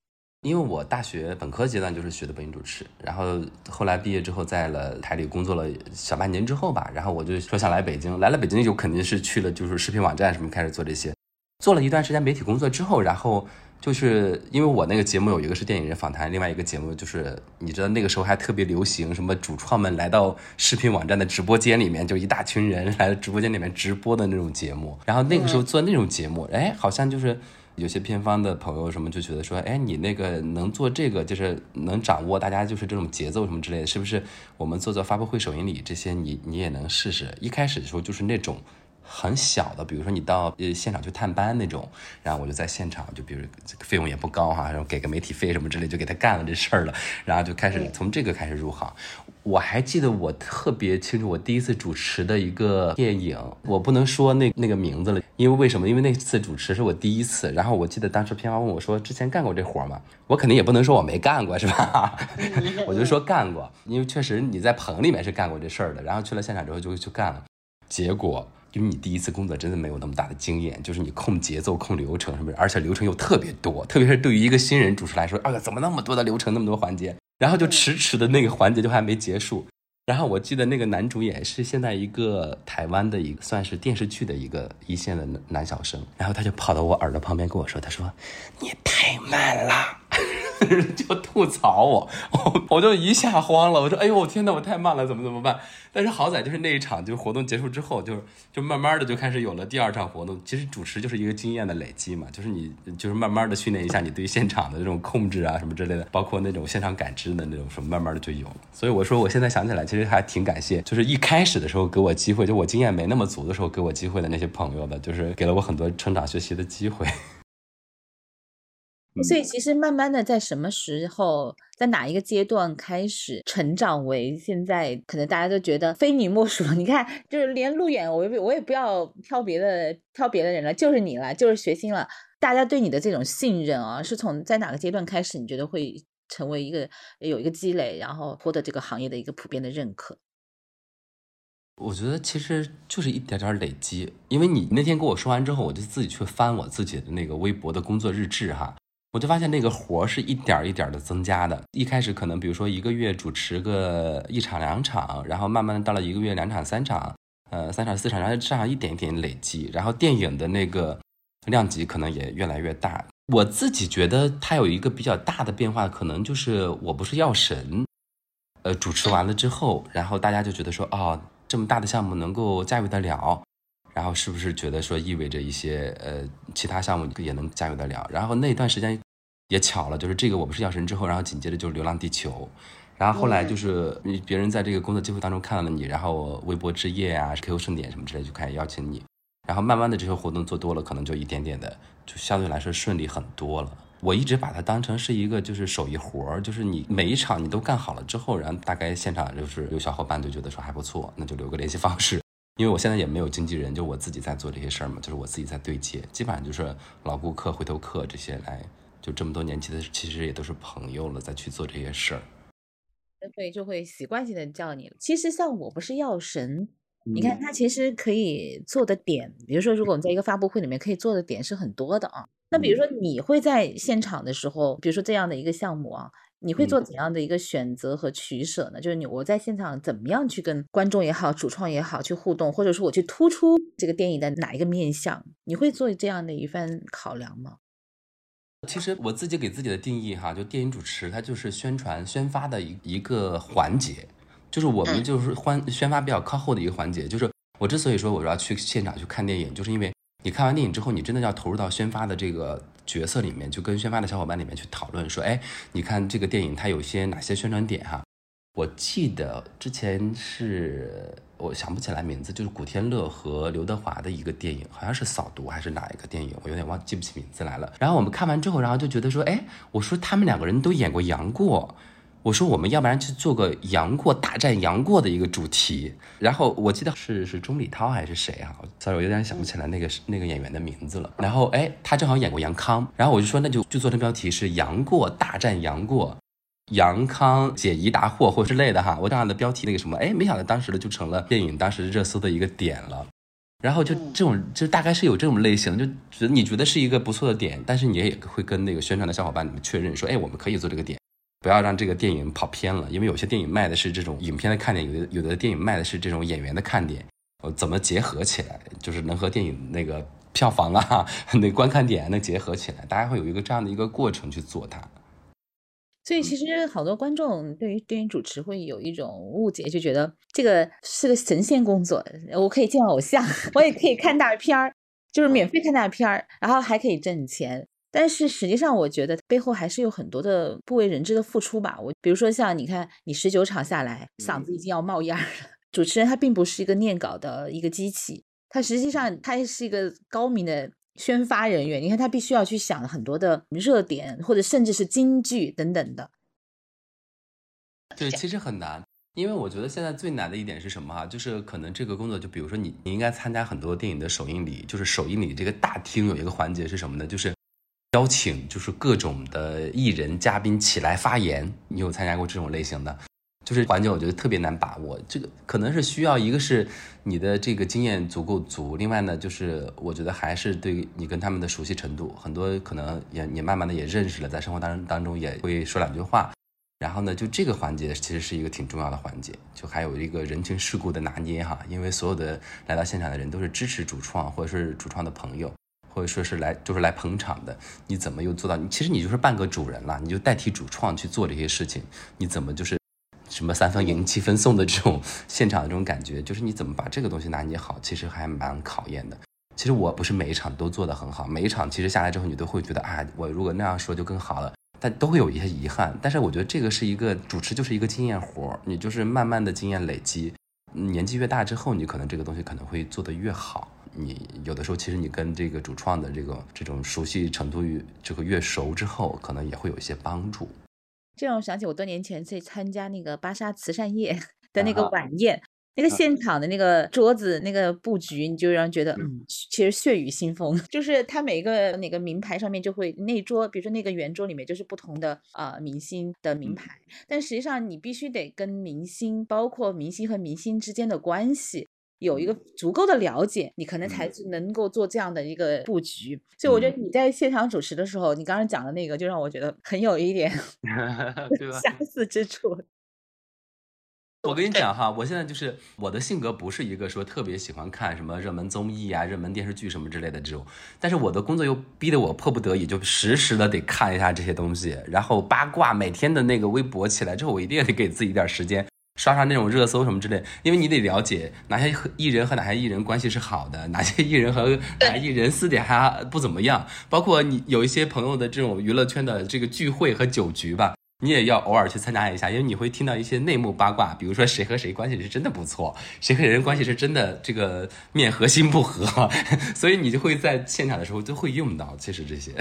因为我大学本科阶段就是学的播音主持，然后后来毕业之后在了台里工作了小半年之后吧，然后我就说想来北京，来了北京就肯定是去了就是视频网站什么开始做这些，做了一段时间媒体工作之后，然后。就是因为我那个节目有一个是电影人访谈，另外一个节目就是你知道那个时候还特别流行什么主创们来到视频网站的直播间里面，就一大群人来直播间里面直播的那种节目。然后那个时候做那种节目，哎，好像就是有些偏方的朋友什么就觉得说，哎，你那个能做这个，就是能掌握大家就是这种节奏什么之类的，是不是？我们做做发布会、首映礼这些，你你也能试试。一开始的时候就是那种。很小的，比如说你到呃现场去探班那种，然后我就在现场，就比如费用也不高哈，然后给个媒体费什么之类，就给他干了这事儿了，然后就开始从这个开始入行。我还记得我特别清楚，我第一次主持的一个电影，我不能说那那个名字了，因为为什么？因为那次主持是我第一次。然后我记得当时片方问我说：“之前干过这活吗？”我肯定也不能说我没干过，是吧？我就说干过，因为确实你在棚里面是干过这事儿的。然后去了现场之后就去干了，结果。因为你第一次工作真的没有那么大的经验，就是你控节奏、控流程什么，而且流程又特别多，特别是对于一个新人主持来说，哎呀，怎么那么多的流程，那么多环节？然后就迟迟的那个环节就还没结束。然后我记得那个男主演是现在一个台湾的一个算是电视剧的一个一线的男小生，然后他就跑到我耳朵旁边跟我说：“他说你太慢了。” 就吐槽我，我就一下慌了，我说哎呦我天呐，我太慢了，怎么怎么办？但是好在就是那一场就活动结束之后，就就慢慢的就开始有了第二场活动。其实主持就是一个经验的累积嘛，就是你就是慢慢的训练一下你对现场的这种控制啊什么之类的，包括那种现场感知的那种什么，慢慢的就有。所以我说我现在想起来，其实还挺感谢，就是一开始的时候给我机会，就我经验没那么足的时候给我机会的那些朋友的，就是给了我很多成长学习的机会。所以其实慢慢的，在什么时候，在哪一个阶段开始成长为现在，可能大家都觉得非你莫属。你看，就是连路远，我我也不要挑别的挑别的人了，就是你了，就是学星了。大家对你的这种信任啊，是从在哪个阶段开始？你觉得会成为一个有一个积累，然后获得这个行业的一个普遍的认可？我觉得其实就是一点点累积，因为你那天跟我说完之后，我就自己去翻我自己的那个微博的工作日志哈。我就发现那个活是一点一点的增加的。一开始可能比如说一个月主持个一场两场，然后慢慢到了一个月两场三场，呃三场四场，然后这样一点一点累积。然后电影的那个量级可能也越来越大。我自己觉得它有一个比较大的变化，可能就是我不是药神，呃主持完了之后，然后大家就觉得说，哦这么大的项目能够驾驭得了。然后是不是觉得说意味着一些呃其他项目也能驾驭得了？然后那段时间也巧了，就是这个我不是药神之后，然后紧接着就是流浪地球，然后后来就是别人在这个工作机会当中看到了你，然后微博之夜啊、Q 盛典什么之类就开始邀请你，然后慢慢的这些活动做多了，可能就一点点的就相对来说顺利很多了。我一直把它当成是一个就是手艺活儿，就是你每一场你都干好了之后，然后大概现场就是有小伙伴就觉得说还不错，那就留个联系方式。因为我现在也没有经纪人，就我自己在做这些事儿嘛，就是我自己在对接，基本上就是老顾客、回头客这些来，就这么多年，其实其实也都是朋友了，再去做这些事儿。对，就会习惯性的叫你。其实像我不是药神，你看他其实可以做的点，比如说如果我们在一个发布会里面可以做的点是很多的啊。那比如说你会在现场的时候，比如说这样的一个项目啊。你会做怎样的一个选择和取舍呢？就是你我在现场怎么样去跟观众也好、主创也好去互动，或者说我去突出这个电影的哪一个面向？你会做这样的一番考量吗？其实我自己给自己的定义哈，就电影主持它就是宣传宣发的一一个环节，就是我们就是欢宣发比较靠后的一个环节。就是我之所以说我要去现场去看电影，就是因为你看完电影之后，你真的要投入到宣发的这个。角色里面就跟宣发的小伙伴里面去讨论说，哎，你看这个电影它有些哪些宣传点哈？我记得之前是我想不起来名字，就是古天乐和刘德华的一个电影，好像是扫毒还是哪一个电影，我有点忘记不起名字来了。然后我们看完之后，然后就觉得说，哎，我说他们两个人都演过杨过。我说我们要不然去做个杨过大战杨过的一个主题，然后我记得是是钟礼涛还是谁啊？sorry，我有点想不起来那个那个演员的名字了。然后哎，他正好演过杨康，然后我就说那就就做成标题是杨过大战杨过，杨康解疑答惑或之类的哈。我这样的标题那个什么，哎，没想到当时的就成了电影当时热搜的一个点了。然后就这种就大概是有这种类型，就觉得你觉得是一个不错的点，但是你也会跟那个宣传的小伙伴你们确认说，哎，我们可以做这个点。不要让这个电影跑偏了，因为有些电影卖的是这种影片的看点，有的有的电影卖的是这种演员的看点，呃，怎么结合起来，就是能和电影那个票房啊、那观看点能结合起来，大家会有一个这样的一个过程去做它。所以其实好多观众对于电影主持会有一种误解，就觉得这个是个神仙工作，我可以见偶像，我也可以看大片儿，就是免费看大片儿，然后还可以挣钱。但是实际上，我觉得背后还是有很多的不为人知的付出吧。我比如说像你看，你十九场下来，嗓子已经要冒烟了。主持人他并不是一个念稿的一个机器，他实际上他是一个高明的宣发人员。你看他必须要去想很多的热点，或者甚至是金句等等的。对，其实很难，因为我觉得现在最难的一点是什么哈？就是可能这个工作，就比如说你，你应该参加很多电影的首映礼，就是首映礼这个大厅有一个环节是什么呢？就是。邀请就是各种的艺人嘉宾起来发言，你有参加过这种类型的？就是环节，我觉得特别难把握。这个可能是需要一个是你的这个经验足够足，另外呢，就是我觉得还是对你跟他们的熟悉程度，很多可能也也慢慢的也认识了，在生活当中当中也会说两句话。然后呢，就这个环节其实是一个挺重要的环节，就还有一个人情世故的拿捏哈，因为所有的来到现场的人都是支持主创或者是主创的朋友。或者说是来就是来捧场的，你怎么又做到？其实你就是半个主人了，你就代替主创去做这些事情，你怎么就是什么三分赢七分送的这种 现场的这种感觉？就是你怎么把这个东西拿捏好，其实还蛮考验的。其实我不是每一场都做得很好，每一场其实下来之后，你都会觉得啊，我如果那样说就更好了，但都会有一些遗憾。但是我觉得这个是一个主持，就是一个经验活儿，你就是慢慢的经验累积，年纪越大之后，你可能这个东西可能会做得越好。你有的时候其实你跟这个主创的这个这种熟悉程度越这个越熟之后，可能也会有一些帮助。这让我想起我多年前去参加那个芭莎慈善夜 的那个晚宴。那个现场的那个桌子那个布局，你就让人觉得，嗯，其实血雨腥风。就是它每一个那个名牌上面就会那桌，比如说那个圆桌里面就是不同的啊明星的名牌，但实际上你必须得跟明星，包括明星和明星之间的关系有一个足够的了解，你可能才能够做这样的一个布局。所以我觉得你在现场主持的时候，你刚刚讲的那个就让我觉得很有一点 相似之处。我跟你讲哈，我现在就是我的性格不是一个说特别喜欢看什么热门综艺啊、热门电视剧什么之类的这种，但是我的工作又逼得我迫不得已就时时的得看一下这些东西，然后八卦每天的那个微博起来之后，我一定得给自己一点时间刷刷那种热搜什么之类，因为你得了解哪些艺人和哪些艺人关系是好的，哪些艺人和哪些艺人私底下不怎么样，包括你有一些朋友的这种娱乐圈的这个聚会和酒局吧。你也要偶尔去参加一下，因为你会听到一些内幕八卦，比如说谁和谁关系是真的不错，谁和人关系是真的这个面和心不和，所以你就会在现场的时候就会用到，其实这些。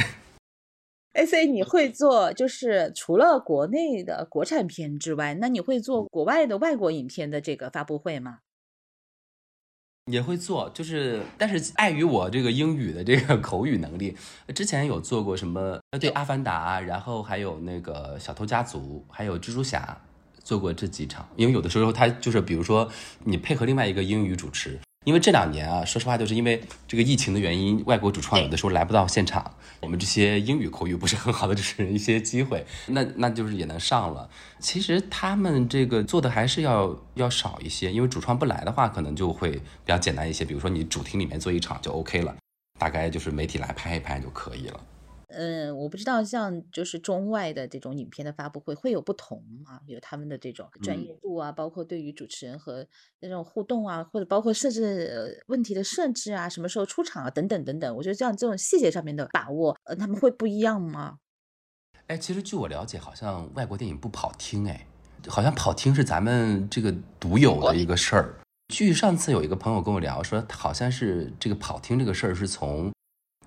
哎，所以你会做，就是除了国内的国产片之外，那你会做国外的外国影片的这个发布会吗？也会做，就是但是碍于我这个英语的这个 口语能力，之前有做过什么？对，《阿凡达》，然后还有那个《小偷家族》，还有《蜘蛛侠》，做过这几场。因为有的时候他就是，比如说你配合另外一个英语主持。因为这两年啊，说实话，就是因为这个疫情的原因，外国主创有的时候来不到现场，我们这些英语口语不是很好的主持人一些机会，那那就是也能上了。其实他们这个做的还是要要少一些，因为主创不来的话，可能就会比较简单一些。比如说你主厅里面做一场就 OK 了，大概就是媒体来拍一拍就可以了。嗯，我不知道像就是中外的这种影片的发布会会有不同吗？有他们的这种专业度啊，包括对于主持人和那种互动啊，或者包括设置问题的设置啊，什么时候出场啊，等等等等。我觉得这样这种细节上面的把握，呃，他们会不一样吗？哎，其实据我了解，好像外国电影不跑厅，哎，好像跑厅是咱们这个独有的一个事儿。据上次有一个朋友跟我聊说，好像是这个跑厅这个事儿是从。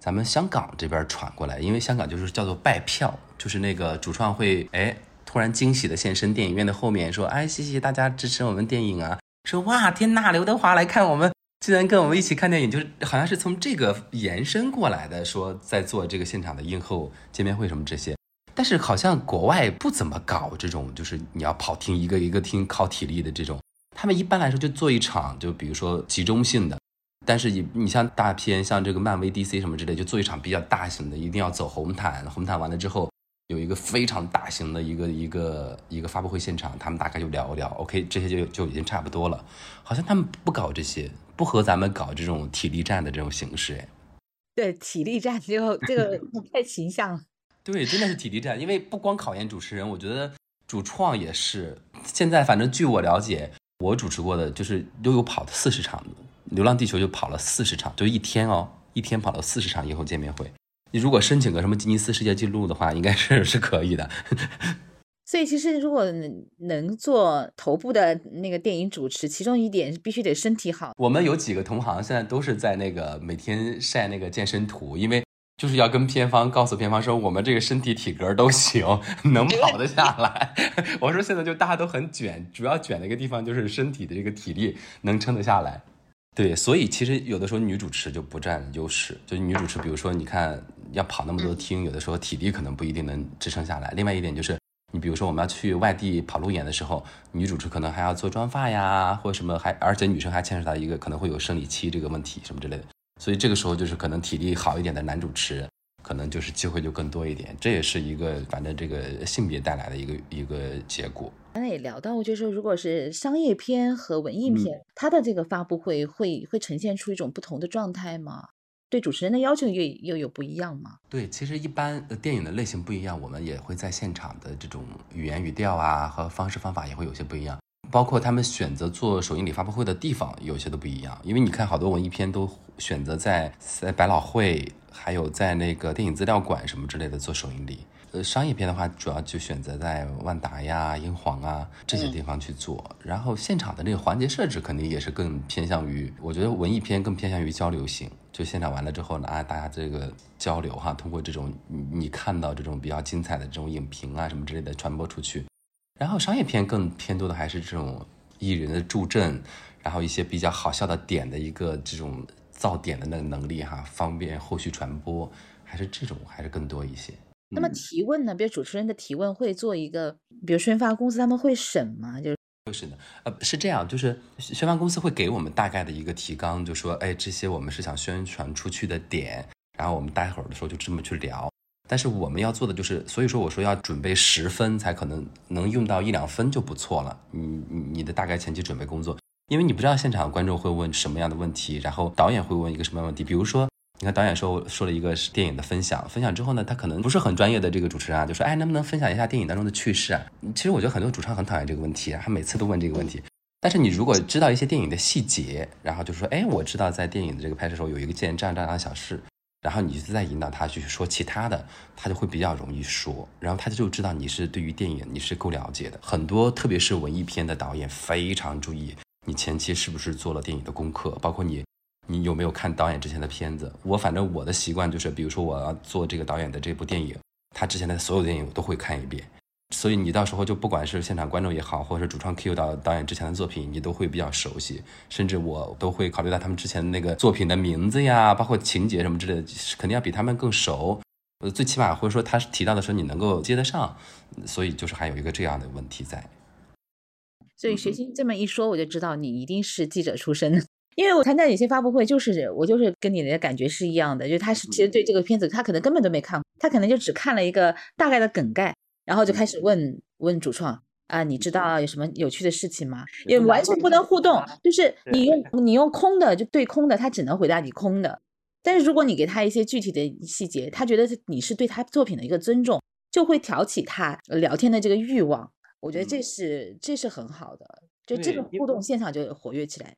咱们香港这边传过来，因为香港就是叫做拜票，就是那个主创会哎突然惊喜的现身电影院的后面，说哎谢谢大家支持我们电影啊，说哇天呐，刘德华来看我们，竟然跟我们一起看电影，就是好像是从这个延伸过来的，说在做这个现场的映后见面会什么这些，但是好像国外不怎么搞这种，就是你要跑厅一个一个厅靠体力的这种，他们一般来说就做一场，就比如说集中性的。但是你你像大片，像这个漫威、DC 什么之类，就做一场比较大型的，一定要走红毯。红毯完了之后，有一个非常大型的一个一个一个发布会现场，他们大概就聊一聊，OK，这些就就已经差不多了。好像他们不搞这些，不和咱们搞这种体力战的这种形式，哎。对，体力战就这个太形象了。对，真的是体力战，因为不光考验主持人，我觉得主创也是。现在反正据我了解，我主持过的就是都有跑四十场的。流浪地球就跑了四十场，就一天哦，一天跑了四十场以后见面会。你如果申请个什么吉尼斯世界纪录的话，应该是是可以的。所以其实如果能做头部的那个电影主持，其中一点是必须得身体好。我们有几个同行现在都是在那个每天晒那个健身图，因为就是要跟片方告诉片方说，我们这个身体体格都行，能跑得下来。我说现在就大家都很卷，主要卷的一个地方就是身体的这个体力能撑得下来。对，所以其实有的时候女主持就不占优势，就女主持，比如说你看要跑那么多厅，有的时候体力可能不一定能支撑下来。另外一点就是，你比如说我们要去外地跑路演的时候，女主持可能还要做妆发呀，或者什么，还而且女生还牵扯到一个可能会有生理期这个问题什么之类的，所以这个时候就是可能体力好一点的男主持。可能就是机会就更多一点，这也是一个反正这个性别带来的一个一个结果。刚才也聊到，就是说，如果是商业片和文艺片，它的这个发布会会会呈现出一种不同的状态吗？对主持人的要求又又有不一样吗？对，其实一般电影的类型不一样，我们也会在现场的这种语言语调啊和方式方法也会有些不一样，包括他们选择做首映礼发布会的地方有些都不一样，因为你看好多文艺片都选择在在百老汇，还有在那个电影资料馆什么之类的做首映礼。呃，商业片的话，主要就选择在万达呀、英皇啊这些地方去做。然后现场的那个环节设置，肯定也是更偏向于，我觉得文艺片更偏向于交流型。就现场完了之后呢，啊，大家这个交流哈，通过这种你你看到这种比较精彩的这种影评啊什么之类的传播出去。然后商业片更偏多的还是这种艺人的助阵，然后一些比较好笑的点的一个这种造点的那个能力哈，方便后续传播，还是这种还是更多一些。那么提问呢？比如主持人的提问会做一个，比如宣发公司他们会审吗？就是会审的，呃，是这样，就是宣发公司会给我们大概的一个提纲，就说，哎，这些我们是想宣传出去的点，然后我们待会儿的时候就这么去聊。但是我们要做的就是，所以说我说要准备十分才可能能用到一两分就不错了。你你你的大概前期准备工作，因为你不知道现场观众会问什么样的问题，然后导演会问一个什么样的问题，比如说。你看导演说说了一个是电影的分享，分享之后呢，他可能不是很专业的这个主持人啊，就说哎，能不能分享一下电影当中的趣事啊？其实我觉得很多主唱很讨厌这个问题，他每次都问这个问题。但是你如果知道一些电影的细节，然后就说哎，我知道在电影的这个拍摄时候有一个件这样这样的小事，然后你就再引导他去说其他的，他就会比较容易说，然后他就知道你是对于电影你是够了解的。很多特别是文艺片的导演非常注意你前期是不是做了电影的功课，包括你。你有没有看导演之前的片子？我反正我的习惯就是，比如说我要做这个导演的这部电影，他之前的所有电影我都会看一遍。所以你到时候就不管是现场观众也好，或者是主创 Q 到导演之前的作品，你都会比较熟悉。甚至我都会考虑到他们之前那个作品的名字呀，包括情节什么之类的，肯定要比他们更熟。呃，最起码或者说他提到的时候你能够接得上。所以就是还有一个这样的问题在。所以学习这么一说，我就知道你一定是记者出身。因为我参加有些发布会，就是我就是跟你的感觉是一样的，就是他是其实对这个片子他可能根本都没看过，他可能就只看了一个大概的梗概，然后就开始问问主创啊，你知道有什么有趣的事情吗？也完全不能互动，就是你用你用空的就对空的，他只能回答你空的。但是如果你给他一些具体的细节，他觉得你是对他作品的一个尊重，就会挑起他聊天的这个欲望。我觉得这是这是很好的，就这个互动现场就活跃起来。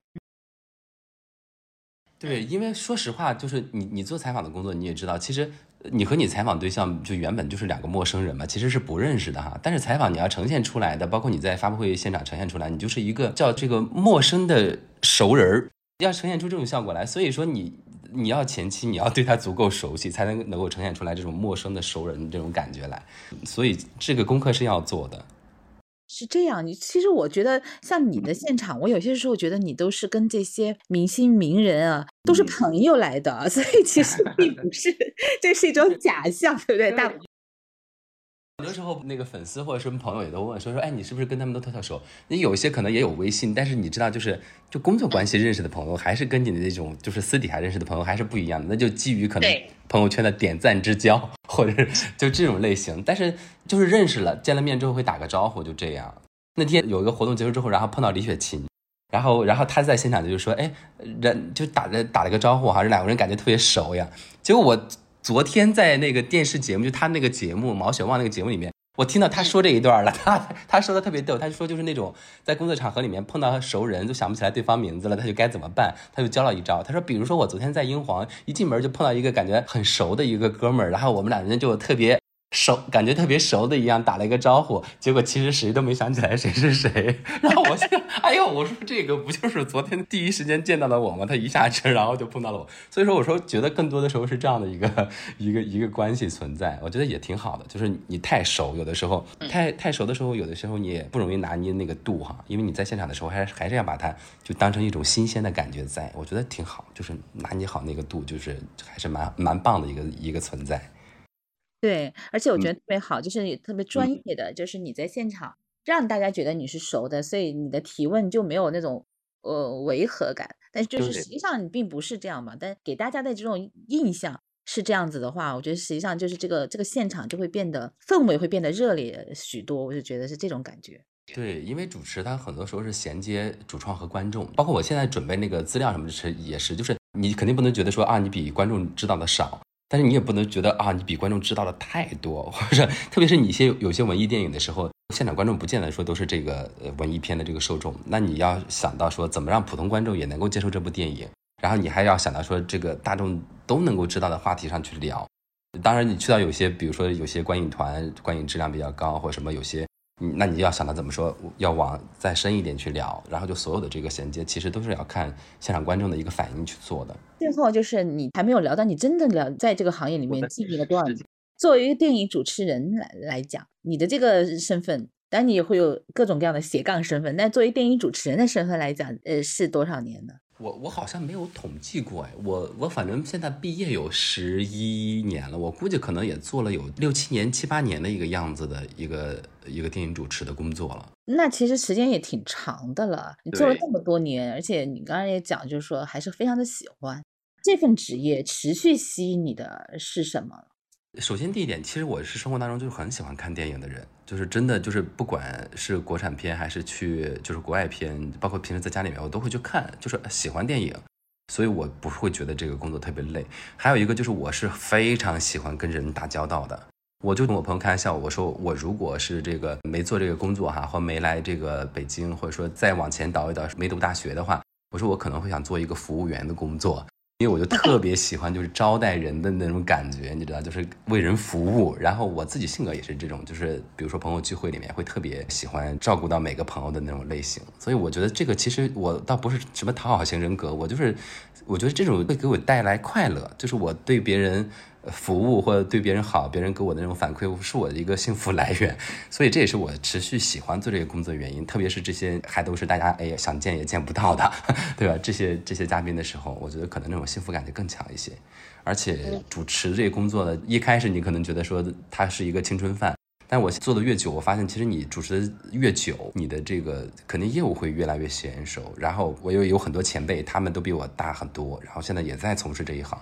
对，因为说实话，就是你你做采访的工作，你也知道，其实你和你采访对象就原本就是两个陌生人嘛，其实是不认识的哈。但是采访你要呈现出来的，包括你在发布会现场呈现出来，你就是一个叫这个陌生的熟人儿，要呈现出这种效果来。所以说你你要前期你要对他足够熟悉，才能能够呈现出来这种陌生的熟人这种感觉来。所以这个功课是要做的。是这样，你其实我觉得像你的现场，我有些时候觉得你都是跟这些明星名人啊都是朋友来的，所以其实并不是，这是一种 假象，对不对？大。很多时候，那个粉丝或者什么朋友也都问说说，哎，你是不是跟他们都特特熟？你有些可能也有微信，但是你知道，就是就工作关系认识的朋友，还是跟你的那种就是私底下认识的朋友还是不一样的。那就基于可能朋友圈的点赞之交，或者就这种类型。但是就是认识了，见了面之后会打个招呼，就这样。那天有一个活动结束之后，然后碰到李雪琴，然后然后他在现场就说，哎，人就打了打了个招呼哈，这两个人感觉特别熟呀。结果我。昨天在那个电视节目，就他那个节目毛血旺那个节目里面，我听到他说这一段了。他他说的特别逗，他就说就是那种在工作场合里面碰到熟人，就想不起来对方名字了，他就该怎么办？他就教了一招。他说，比如说我昨天在英皇一进门就碰到一个感觉很熟的一个哥们儿，然后我们两人就特别。熟，感觉特别熟的一样，打了一个招呼，结果其实谁都没想起来谁是谁。然后我想，哎呦，我说这个不就是昨天第一时间见到的我吗？他一下车，然后就碰到了我。所以说，我说觉得更多的时候是这样的一个一个一个关系存在，我觉得也挺好的。就是你太熟，有的时候太太熟的时候，有的时候你也不容易拿捏那个度哈，因为你在现场的时候还还是要把它就当成一种新鲜的感觉，在我觉得挺好，就是拿捏好那个度，就是还是蛮蛮棒的一个一个存在。对，而且我觉得特别好，就是你特别专业的，就是你在现场让大家觉得你是熟的，所以你的提问就没有那种呃违和感。但是就是实际上你并不是这样嘛，但给大家的这种印象是这样子的话，我觉得实际上就是这个这个现场就会变得氛围会变得热烈许多。我就觉得是这种感觉。对，因为主持他很多时候是衔接主创和观众，包括我现在准备那个资料什么的，是也是就是你肯定不能觉得说啊，你比观众知道的少，但是你也不能觉得啊，你比观众知道的太多，或者特别是你一些有些文艺电影的时候，现场观众不见得说都是这个呃文艺片的这个受众，那你要想到说怎么让普通观众也能够接受这部电影，然后你还要想到说这个大众都能够知道的话题上去聊。当然，你去到有些，比如说有些观影团，观影质量比较高，或者什么有些，那你要想到怎么说，要往再深一点去聊，然后就所有的这个衔接，其实都是要看现场观众的一个反应去做的。最后就是你还没有聊到你真的聊在这个行业里面经历了多少年。作为一个电影主持人来来讲，你的这个身份，当然你也会有各种各样的斜杠身份，但作为电影主持人的身份来讲，呃，是多少年呢？我我好像没有统计过哎，我我反正现在毕业有十一年了，我估计可能也做了有六七年、七八年的一个样子的一个一个电影主持的工作了。那其实时间也挺长的了，你做了这么多年，而且你刚才也讲，就是说还是非常的喜欢这份职业，持续吸引你的是什么？首先，第一点，其实我是生活当中就是很喜欢看电影的人，就是真的就是不管是国产片还是去就是国外片，包括平时在家里面我都会去看，就是喜欢电影，所以我不会觉得这个工作特别累。还有一个就是我是非常喜欢跟人打交道的，我就跟我朋友开玩笑，我说我如果是这个没做这个工作哈，或没来这个北京，或者说再往前倒一倒没读大学的话，我说我可能会想做一个服务员的工作。因为我就特别喜欢就是招待人的那种感觉，你知道，就是为人服务。然后我自己性格也是这种，就是比如说朋友聚会里面会特别喜欢照顾到每个朋友的那种类型。所以我觉得这个其实我倒不是什么讨好型人格，我就是我觉得这种会给我带来快乐，就是我对别人。服务或者对别人好，别人给我的那种反馈是我的一个幸福来源，所以这也是我持续喜欢做这个工作的原因。特别是这些还都是大家哎想见也见不到的，对吧？这些这些嘉宾的时候，我觉得可能那种幸福感就更强一些。而且主持这个工作的，一开始你可能觉得说它是一个青春饭，但我做的越久，我发现其实你主持的越久，你的这个肯定业务会越来越娴熟。然后我又有很多前辈，他们都比我大很多，然后现在也在从事这一行。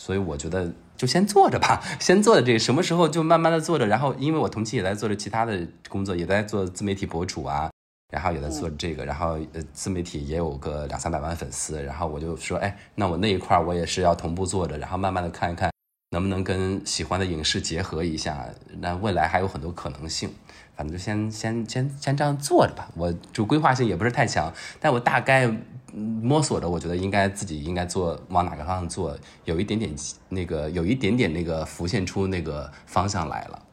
所以我觉得就先做着吧，先做着这个，什么时候就慢慢的做着。然后，因为我同期也在做着其他的工作，也在做自媒体博主啊，然后也在做这个，然后呃，自媒体也有个两三百万粉丝。然后我就说，哎，那我那一块我也是要同步做着，然后慢慢的看一看能不能跟喜欢的影视结合一下。那未来还有很多可能性，反正就先先先先这样做着吧。我就规划性也不是太强，但我大概。摸索着，我觉得应该自己应该做往哪个方向做，有一点点那个，有一点点那个浮现出那个方向来了。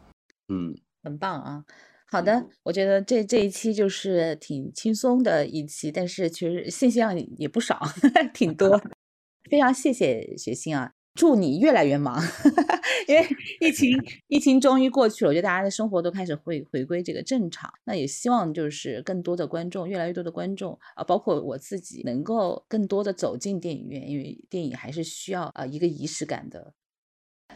嗯，很棒啊。好的，我觉得这这一期就是挺轻松的一期，但是其实信息量也不少，挺多。非常谢谢雪欣啊。祝你越来越忙，因为 疫情疫情终于过去了，我觉得大家的生活都开始会回归这个正常。那也希望就是更多的观众，越来越多的观众啊，包括我自己，能够更多的走进电影院，因为电影还是需要啊一个仪式感的。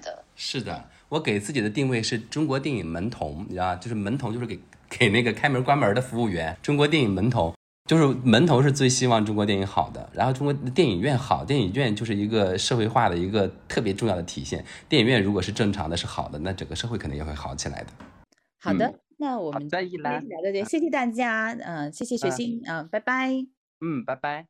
的，是的，我给自己的定位是中国电影门童，你知道就是门童就是给给那个开门关门的服务员，中国电影门童。就是门头是最希望中国电影好的，然后中国电影院好，电影院就是一个社会化的一个特别重要的体现。电影院如果是正常的，是好的，那整个社会肯定也会好起来的。好的，那我们再一来，谢谢大家，嗯，谢谢雪欣，嗯，拜拜，嗯，拜拜。